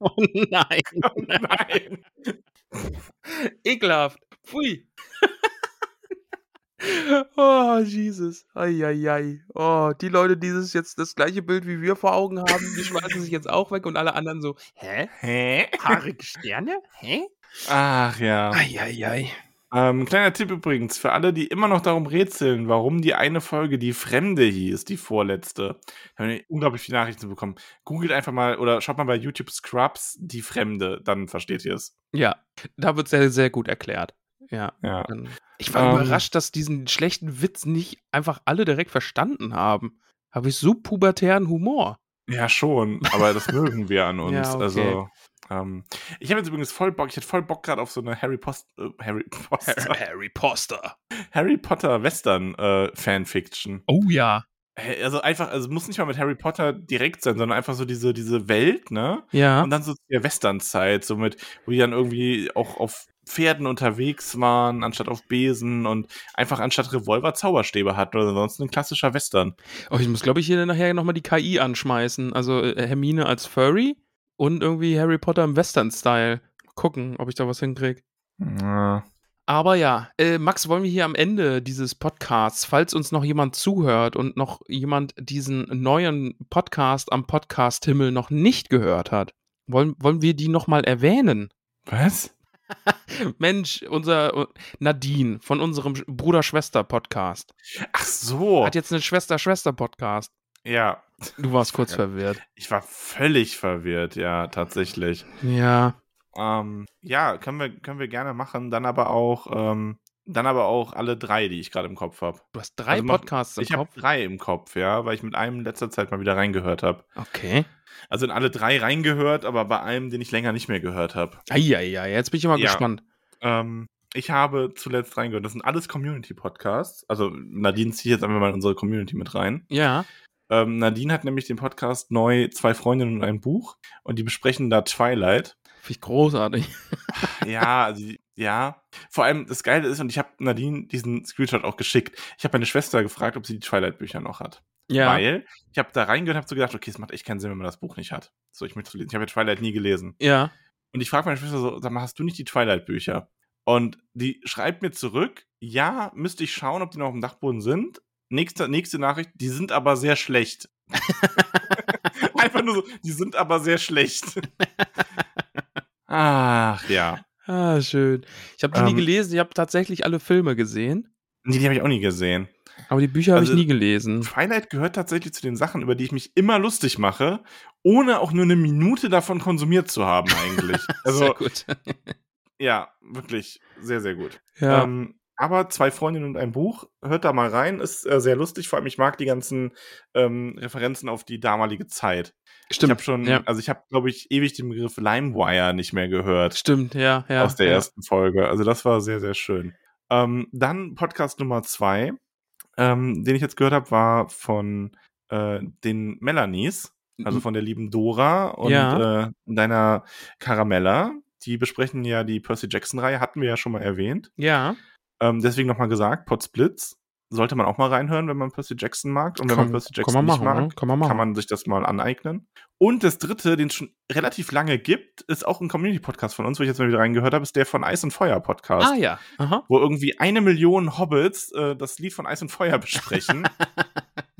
Oh nein.
Nein!
Ekelhaft. Pfui. oh, Jesus. Eieiei. Oh, die Leute, die das jetzt das gleiche Bild wie wir vor Augen haben, die schmeißen sich jetzt auch weg und alle anderen so, hä?
Hä?
Haarige Sterne? Hä?
Ach ja.
Eieiei.
Ähm, kleiner Tipp übrigens, für alle, die immer noch darum rätseln, warum die eine Folge die Fremde hieß, die vorletzte. Da haben wir unglaublich viele Nachrichten bekommen. Googelt einfach mal oder schaut mal bei YouTube Scrubs die Fremde, dann versteht ihr es.
Ja, da wird sehr, sehr gut erklärt. Ja.
Ja.
Ich war
Ähm.
überrascht, dass diesen schlechten Witz nicht einfach alle direkt verstanden haben. Habe ich so pubertären Humor.
Ja, schon, aber das mögen wir an uns.
Ja, okay.
Also, ähm, ich habe jetzt übrigens voll Bock, ich hätte voll Bock gerade auf so eine Harry, Post, äh, Harry, Poster,
Harry Potter.
Harry Potter Western äh, Fanfiction.
Oh ja.
Also einfach, also es muss nicht mal mit Harry Potter direkt sein, sondern einfach so diese, diese Welt, ne?
Ja.
Und dann so der Westernzeit, so mit, wo die dann irgendwie auch auf Pferden unterwegs waren, anstatt auf Besen und einfach anstatt Revolver Zauberstäbe hatten oder sonst ein klassischer Western.
Oh, ich muss, glaube ich, hier nachher nochmal die KI anschmeißen. Also äh, Hermine als Furry und irgendwie Harry Potter im Western-Style. Gucken, ob ich da was hinkriege.
Ja.
Aber ja, äh, Max, wollen wir hier am Ende dieses Podcasts, falls uns noch jemand zuhört und noch jemand diesen neuen Podcast am Podcast-Himmel noch nicht gehört hat, wollen, wollen wir die nochmal erwähnen?
Was?
Mensch, unser äh, Nadine von unserem Sch- Bruder-Schwester-Podcast
Ach so.
hat jetzt einen Schwester-Schwester-Podcast.
Ja,
Du warst kurz verwirrt.
ich war völlig verwirrt, ja, tatsächlich.
Ja.
Ähm, ja, können wir, können wir gerne machen, dann aber auch, ähm, dann aber auch alle drei, die ich gerade im Kopf habe.
Du hast drei
Also
Podcasts im
Ich habe
Kopf.
drei im Kopf, ja, weil ich mit einem in letzter Zeit mal wieder reingehört habe.
Okay.
Also in alle drei reingehört, aber bei einem, den ich länger nicht mehr gehört habe.
Eieiei, jetzt bin ich mal
Ja.
gespannt.
Ähm, ich habe zuletzt reingehört. Das sind alles Community-Podcasts. Also Nadine zieht jetzt einfach mal in unsere Community mit rein.
Ja.
Ähm, Nadine hat nämlich den Podcast neu Zwei Freundinnen und ein Buch und die besprechen da Twilight.
Finde ich großartig.
ja, also die- ja. Vor allem das Geile ist, und ich habe Nadine diesen Screenshot auch geschickt. Ich habe meine Schwester gefragt, ob sie die Twilight-Bücher noch hat.
Ja.
Weil ich habe da reingehört und habe so gedacht, okay, es macht echt keinen Sinn, wenn man das Buch nicht hat. So, ich möchte lesen. Ich habe ja Twilight nie gelesen.
Ja.
Und ich frage meine Schwester so, sag mal, hast du nicht die Twilight-Bücher? Und die schreibt mir zurück, ja, müsste ich schauen, ob die noch auf dem Dachboden sind. Nächste, nächste Nachricht, die sind aber sehr schlecht. Einfach nur so, die sind aber sehr schlecht. Ach ja.
Ah, schön. Ich habe die nie
Ähm,
gelesen, ich habe tatsächlich alle Filme gesehen,
Nee, die habe ich auch nie gesehen.
aber die Bücher habe
Also-
ich nie gelesen.
Twilight gehört tatsächlich zu den Sachen, über die ich mich immer lustig mache, ohne auch nur eine Minute davon konsumiert zu haben, eigentlich.
Sehr
Also,
gut.
ja, wirklich sehr, sehr gut.
Ja.
Ähm, aber zwei Freundinnen und ein Buch, hört da mal rein, ist äh, sehr lustig. Vor allem, ich mag die ganzen ähm, Referenzen auf die damalige Zeit. Ich
stimmt.
habe schon,
ja.
also ich habe, glaube ich, ewig den Begriff LimeWire nicht mehr gehört
Stimmt, ja, ja.
aus der
ja.
ersten Folge. Also das war sehr, sehr schön. Ähm, dann Podcast Nummer zwei, ähm, den ich jetzt gehört habe, war von äh, den Melanies, also von der lieben Dora und
Ja.
äh, deiner Caramella. Die besprechen ja die Percy Jackson-Reihe, hatten wir ja schon mal erwähnt.
Ja.
Ähm, deswegen nochmal gesagt, Potsblitz sollte man auch mal reinhören, wenn man Percy Jackson mag. Und wenn man
Kann,
Percy
kann
Jackson
man
nicht
machen,
mag,
ne? Kann man machen.
kann man sich das mal aneignen. Und das dritte, den es schon relativ lange gibt, ist auch ein Community-Podcast von uns, wo ich jetzt mal wieder reingehört habe, ist der von Eis und Feuer Podcast.
ah ja. Aha.
Wo irgendwie eine Million Hobbits äh, das Lied von Eis und Feuer besprechen.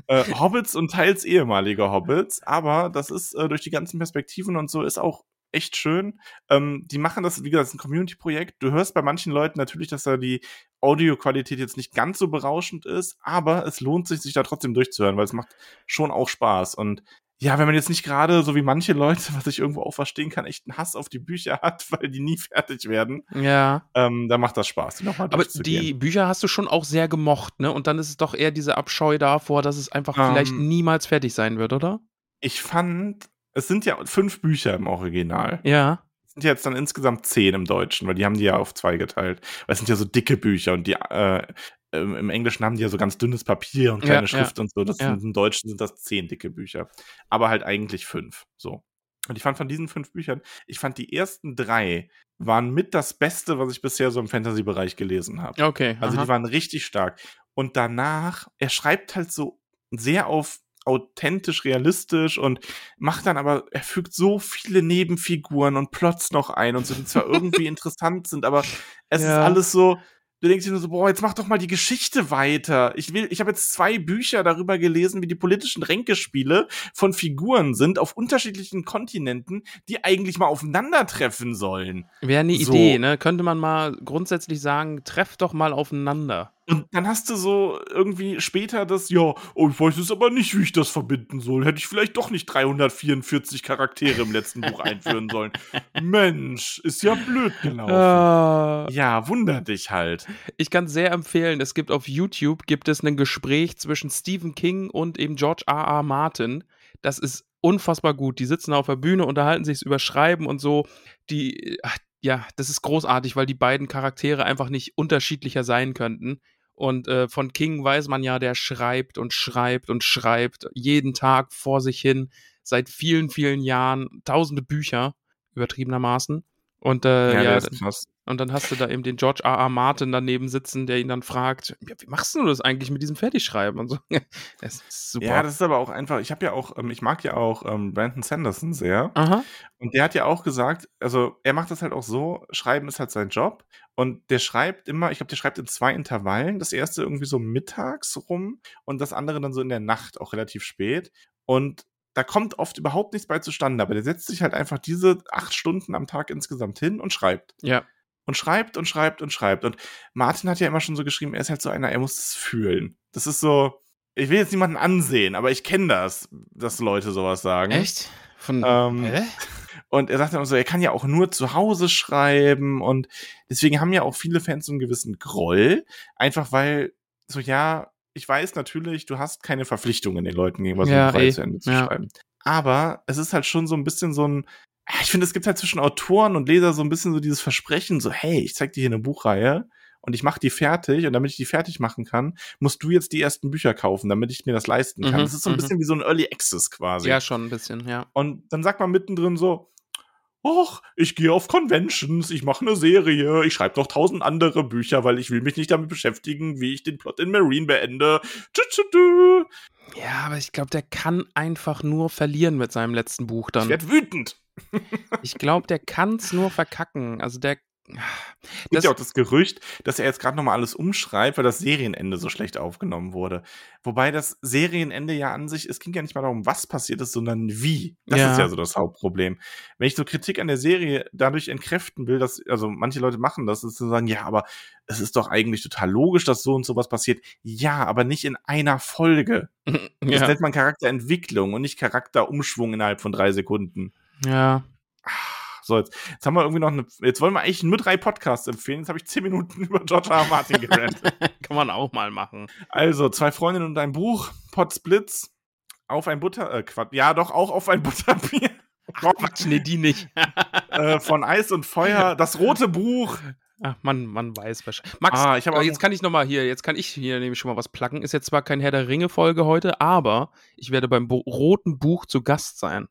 äh, Hobbits und teils ehemalige Hobbits, aber das ist äh, durch die ganzen Perspektiven und so ist auch echt schön. Ähm, die machen das, wie gesagt, ein Community-Projekt. Du hörst bei manchen Leuten natürlich, dass da die Audioqualität jetzt nicht ganz so berauschend ist, aber es lohnt sich, sich da trotzdem durchzuhören, weil es macht schon auch Spaß. Und ja, wenn man jetzt nicht gerade, so wie manche Leute, was ich irgendwo auch verstehen kann, echt einen Hass auf die Bücher hat, weil die nie fertig werden,
Ja.
ähm, dann macht das Spaß, die
Aber die Bücher hast du schon auch sehr gemocht, ne? Und dann ist es doch eher diese Abscheu davor, dass es einfach vielleicht
Ähm.
niemals fertig sein wird, oder?
ich fand, es sind ja fünf Bücher im Original.
Ja.
Es sind jetzt dann insgesamt zehn im Deutschen, weil die haben die ja auf zwei geteilt. Weil es sind ja so dicke Bücher und die äh, im Englischen haben die ja so ganz dünnes Papier und
Ja,
kleine
ja.
Schrift und so. Das
Ja.
sind, Im Deutschen sind das zehn dicke Bücher. Aber halt eigentlich fünf. So. Und ich fand von diesen fünf Büchern, ich fand die ersten drei waren mit das Beste, was ich bisher so im Fantasy-Bereich gelesen habe.
Okay.
Also
aha.
die waren richtig stark. Und danach, er schreibt halt so sehr auf authentisch, realistisch und macht dann aber, er fügt so viele Nebenfiguren und Plots noch ein und so, die zwar irgendwie interessant sind, aber es ist
Ja.
alles so, du denkst dir nur so, boah, jetzt mach doch mal die Geschichte weiter. Ich will, ich habe jetzt zwei Bücher darüber gelesen, wie die politischen Ränkespiele von Figuren sind auf unterschiedlichen Kontinenten, die eigentlich mal aufeinandertreffen sollen.
Wäre eine
so.
Idee, ne? Könnte man mal grundsätzlich sagen, trefft doch mal aufeinander.
Und dann hast du so irgendwie später das, ja, oh, ich weiß jetzt aber nicht, wie ich das verbinden soll. Hätte ich vielleicht doch nicht 344 Charaktere im letzten Buch einführen sollen. Mensch, ist ja blöd gelaufen.
Äh,
Ja, wunder dich halt.
ich kann sehr empfehlen, es gibt auf YouTube gibt es ein Gespräch zwischen Stephen King und eben George R. R. Martin. Das ist unfassbar gut. Die sitzen auf der Bühne, unterhalten sich über Schreiben und so. Die, ach, ja, das ist großartig, weil die beiden Charaktere einfach nicht unterschiedlicher sein könnten. Und äh, von King weiß man ja, der schreibt und schreibt und schreibt jeden Tag vor sich hin seit vielen, vielen Jahren tausende Bücher, übertriebenermaßen. Und äh, ja,
der ist krass.
Und dann hast du da eben den George R. R. Martin daneben sitzen, der ihn dann fragt, ja, wie machst du das eigentlich mit diesem Fertigschreiben und so. Es ist super.
Ja, das ist aber auch einfach, ich habe ja auch, ähm, ich mag ja auch ähm, Brandon Sanderson sehr.
Aha.
Und der hat ja auch gesagt, also er macht das halt auch so, Schreiben ist halt sein Job. Und der schreibt immer, ich glaube, der schreibt in zwei Intervallen. Das erste irgendwie so mittags rum und das andere dann so in der Nacht, auch relativ spät. Und da kommt oft überhaupt nichts bei zustande, aber der setzt sich halt einfach diese acht Stunden am Tag insgesamt hin und schreibt.
Ja.
Und schreibt und schreibt und schreibt. Und Martin hat ja immer schon so geschrieben, er ist halt so einer, er muss es fühlen. Das ist so, ich will jetzt niemanden ansehen, aber ich kenne das, dass Leute sowas sagen.
Echt? Von.
Ähm,
Hä?
und er sagt dann so, er kann ja auch nur zu Hause schreiben und deswegen haben ja auch viele Fans so einen gewissen Groll, einfach weil so ja, ich weiß natürlich, du hast keine Verpflichtungen den Leuten gegenüber so
Ja,
ein Buch
eh.
zu Ende zu
Ja.
schreiben. Aber es ist halt schon so ein bisschen so ein ich finde, es gibt halt zwischen Autoren und Leser so ein bisschen so dieses Versprechen, so, hey, ich zeig dir hier eine Buchreihe und ich mache die fertig und damit ich die fertig machen kann, musst du jetzt die ersten Bücher kaufen, damit ich mir das leisten kann.
Mhm,
das ist so ein
mhm.
bisschen wie so ein Early Access quasi.
Ja, schon ein bisschen, ja.
Und dann sagt man mittendrin so, Och, ich gehe auf Conventions, ich mache eine Serie, ich schreibe noch tausend andere Bücher, weil ich will mich nicht damit beschäftigen, wie ich den Plot in Marine beende.
Ja, aber ich glaube, der kann einfach nur verlieren mit seinem letzten Buch
Ich
dann.
werde wütend.
Ich glaube, der kann's nur verkacken. Also der.
Es gibt ja auch das Gerücht, dass er jetzt gerade nochmal alles umschreibt, weil das Serienende so schlecht aufgenommen wurde. Wobei das Serienende ja an sich, es ging ja nicht mal darum, was passiert ist, sondern wie. Das
Ja.
ist ja so das Hauptproblem. Wenn ich so Kritik an der Serie dadurch entkräften will, dass, also manche Leute machen das, ist zu sagen, ja, aber es ist doch eigentlich total logisch, dass so und so was passiert. Ja, aber nicht in einer Folge. Das
ja.
nennt man Charakterentwicklung und nicht Charakterumschwung innerhalb von drei Sekunden.
ja.
So, jetzt, jetzt haben wir irgendwie noch eine. Jetzt wollen wir eigentlich nur drei Podcasts empfehlen. Jetzt habe ich zehn Minuten über George R. R. Martin gerannt.
Kann man auch mal machen.
also, zwei Freundinnen und ein Buch, Potsblitz, auf ein Butter. Äh, Quatsch, ja, doch auch auf ein Butterbier.
Quatsch, nee, die nicht.
äh, von Eis und Feuer, das rote Buch.
Ach, man, man weiß wahrscheinlich. Max,
Ah, ich hab
äh, jetzt kann ich noch mal hier, jetzt kann ich hier nämlich schon mal was placken. Ist jetzt zwar kein Herr der Ringe-Folge heute, aber ich werde beim Bo roten Buch zu Gast sein.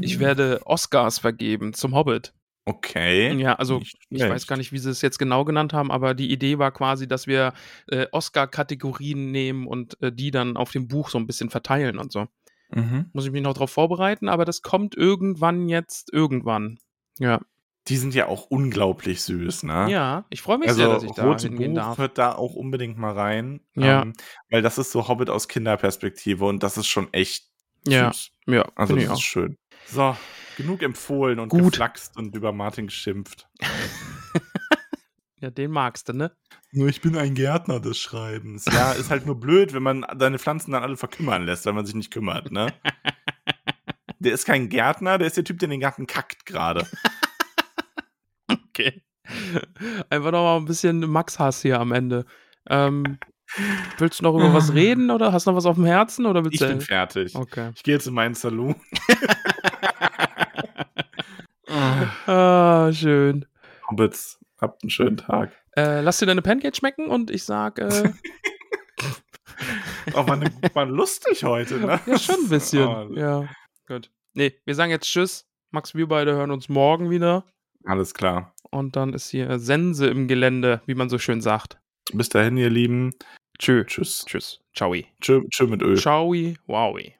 Ich werde Oscars vergeben zum Hobbit.
Okay.
Ja, also ich weiß gar nicht, wie sie es jetzt genau genannt haben, aber die Idee war quasi, dass wir äh, Oscar-Kategorien nehmen und äh, die dann auf dem Buch so ein bisschen verteilen und so.
Mhm.
Muss ich mich noch drauf vorbereiten, aber das kommt irgendwann jetzt, irgendwann. Ja.
Die sind ja auch unglaublich süß, ne?
Ja, ich freue mich
Also,
sehr, dass ich da
rote
hingehen
Buch
darf.
hört da auch unbedingt mal rein.
Ja.
Ähm, weil das ist so Hobbit aus Kinderperspektive und das ist schon echt
Ja,
süß.
ja,
Also, das
ich
ist
auch.
schön. So, Genug empfohlen und
Gut.
geflaxt und über Martin geschimpft.
Ja, den magst du, ne?
Nur ich bin ein Gärtner des Schreibens. Ja, ist halt nur blöd, wenn man seine Pflanzen dann alle verkümmern lässt, weil man sich nicht kümmert, ne? Der ist kein Gärtner, der ist der Typ, der den Garten kackt gerade.
Okay. Einfach noch mal ein bisschen Max-Hass hier am Ende. Ähm, willst du noch über was reden oder hast du noch was auf dem Herzen? Oder willst
Ich bin fertig.
Okay.
Ich gehe jetzt in meinen Saloon.
Ah, schön.
Hobbits, habt einen schönen Tag.
Äh, lass dir deine Pancakes schmecken und ich sag, äh,
Auch mal, mal lustig heute, ne?
ja, schon ein bisschen.
Oh,
Ja, gut. Nee, wir sagen jetzt Tschüss. Max, wir beide hören uns morgen wieder.
Alles klar.
Und dann ist hier Sense im Gelände, wie man so schön sagt.
Bis dahin, ihr Lieben.
Tschö.
Tschüss.
Tschüss. Ciao.
Tschö, tschö mit Öl.
Ciao. Wowi.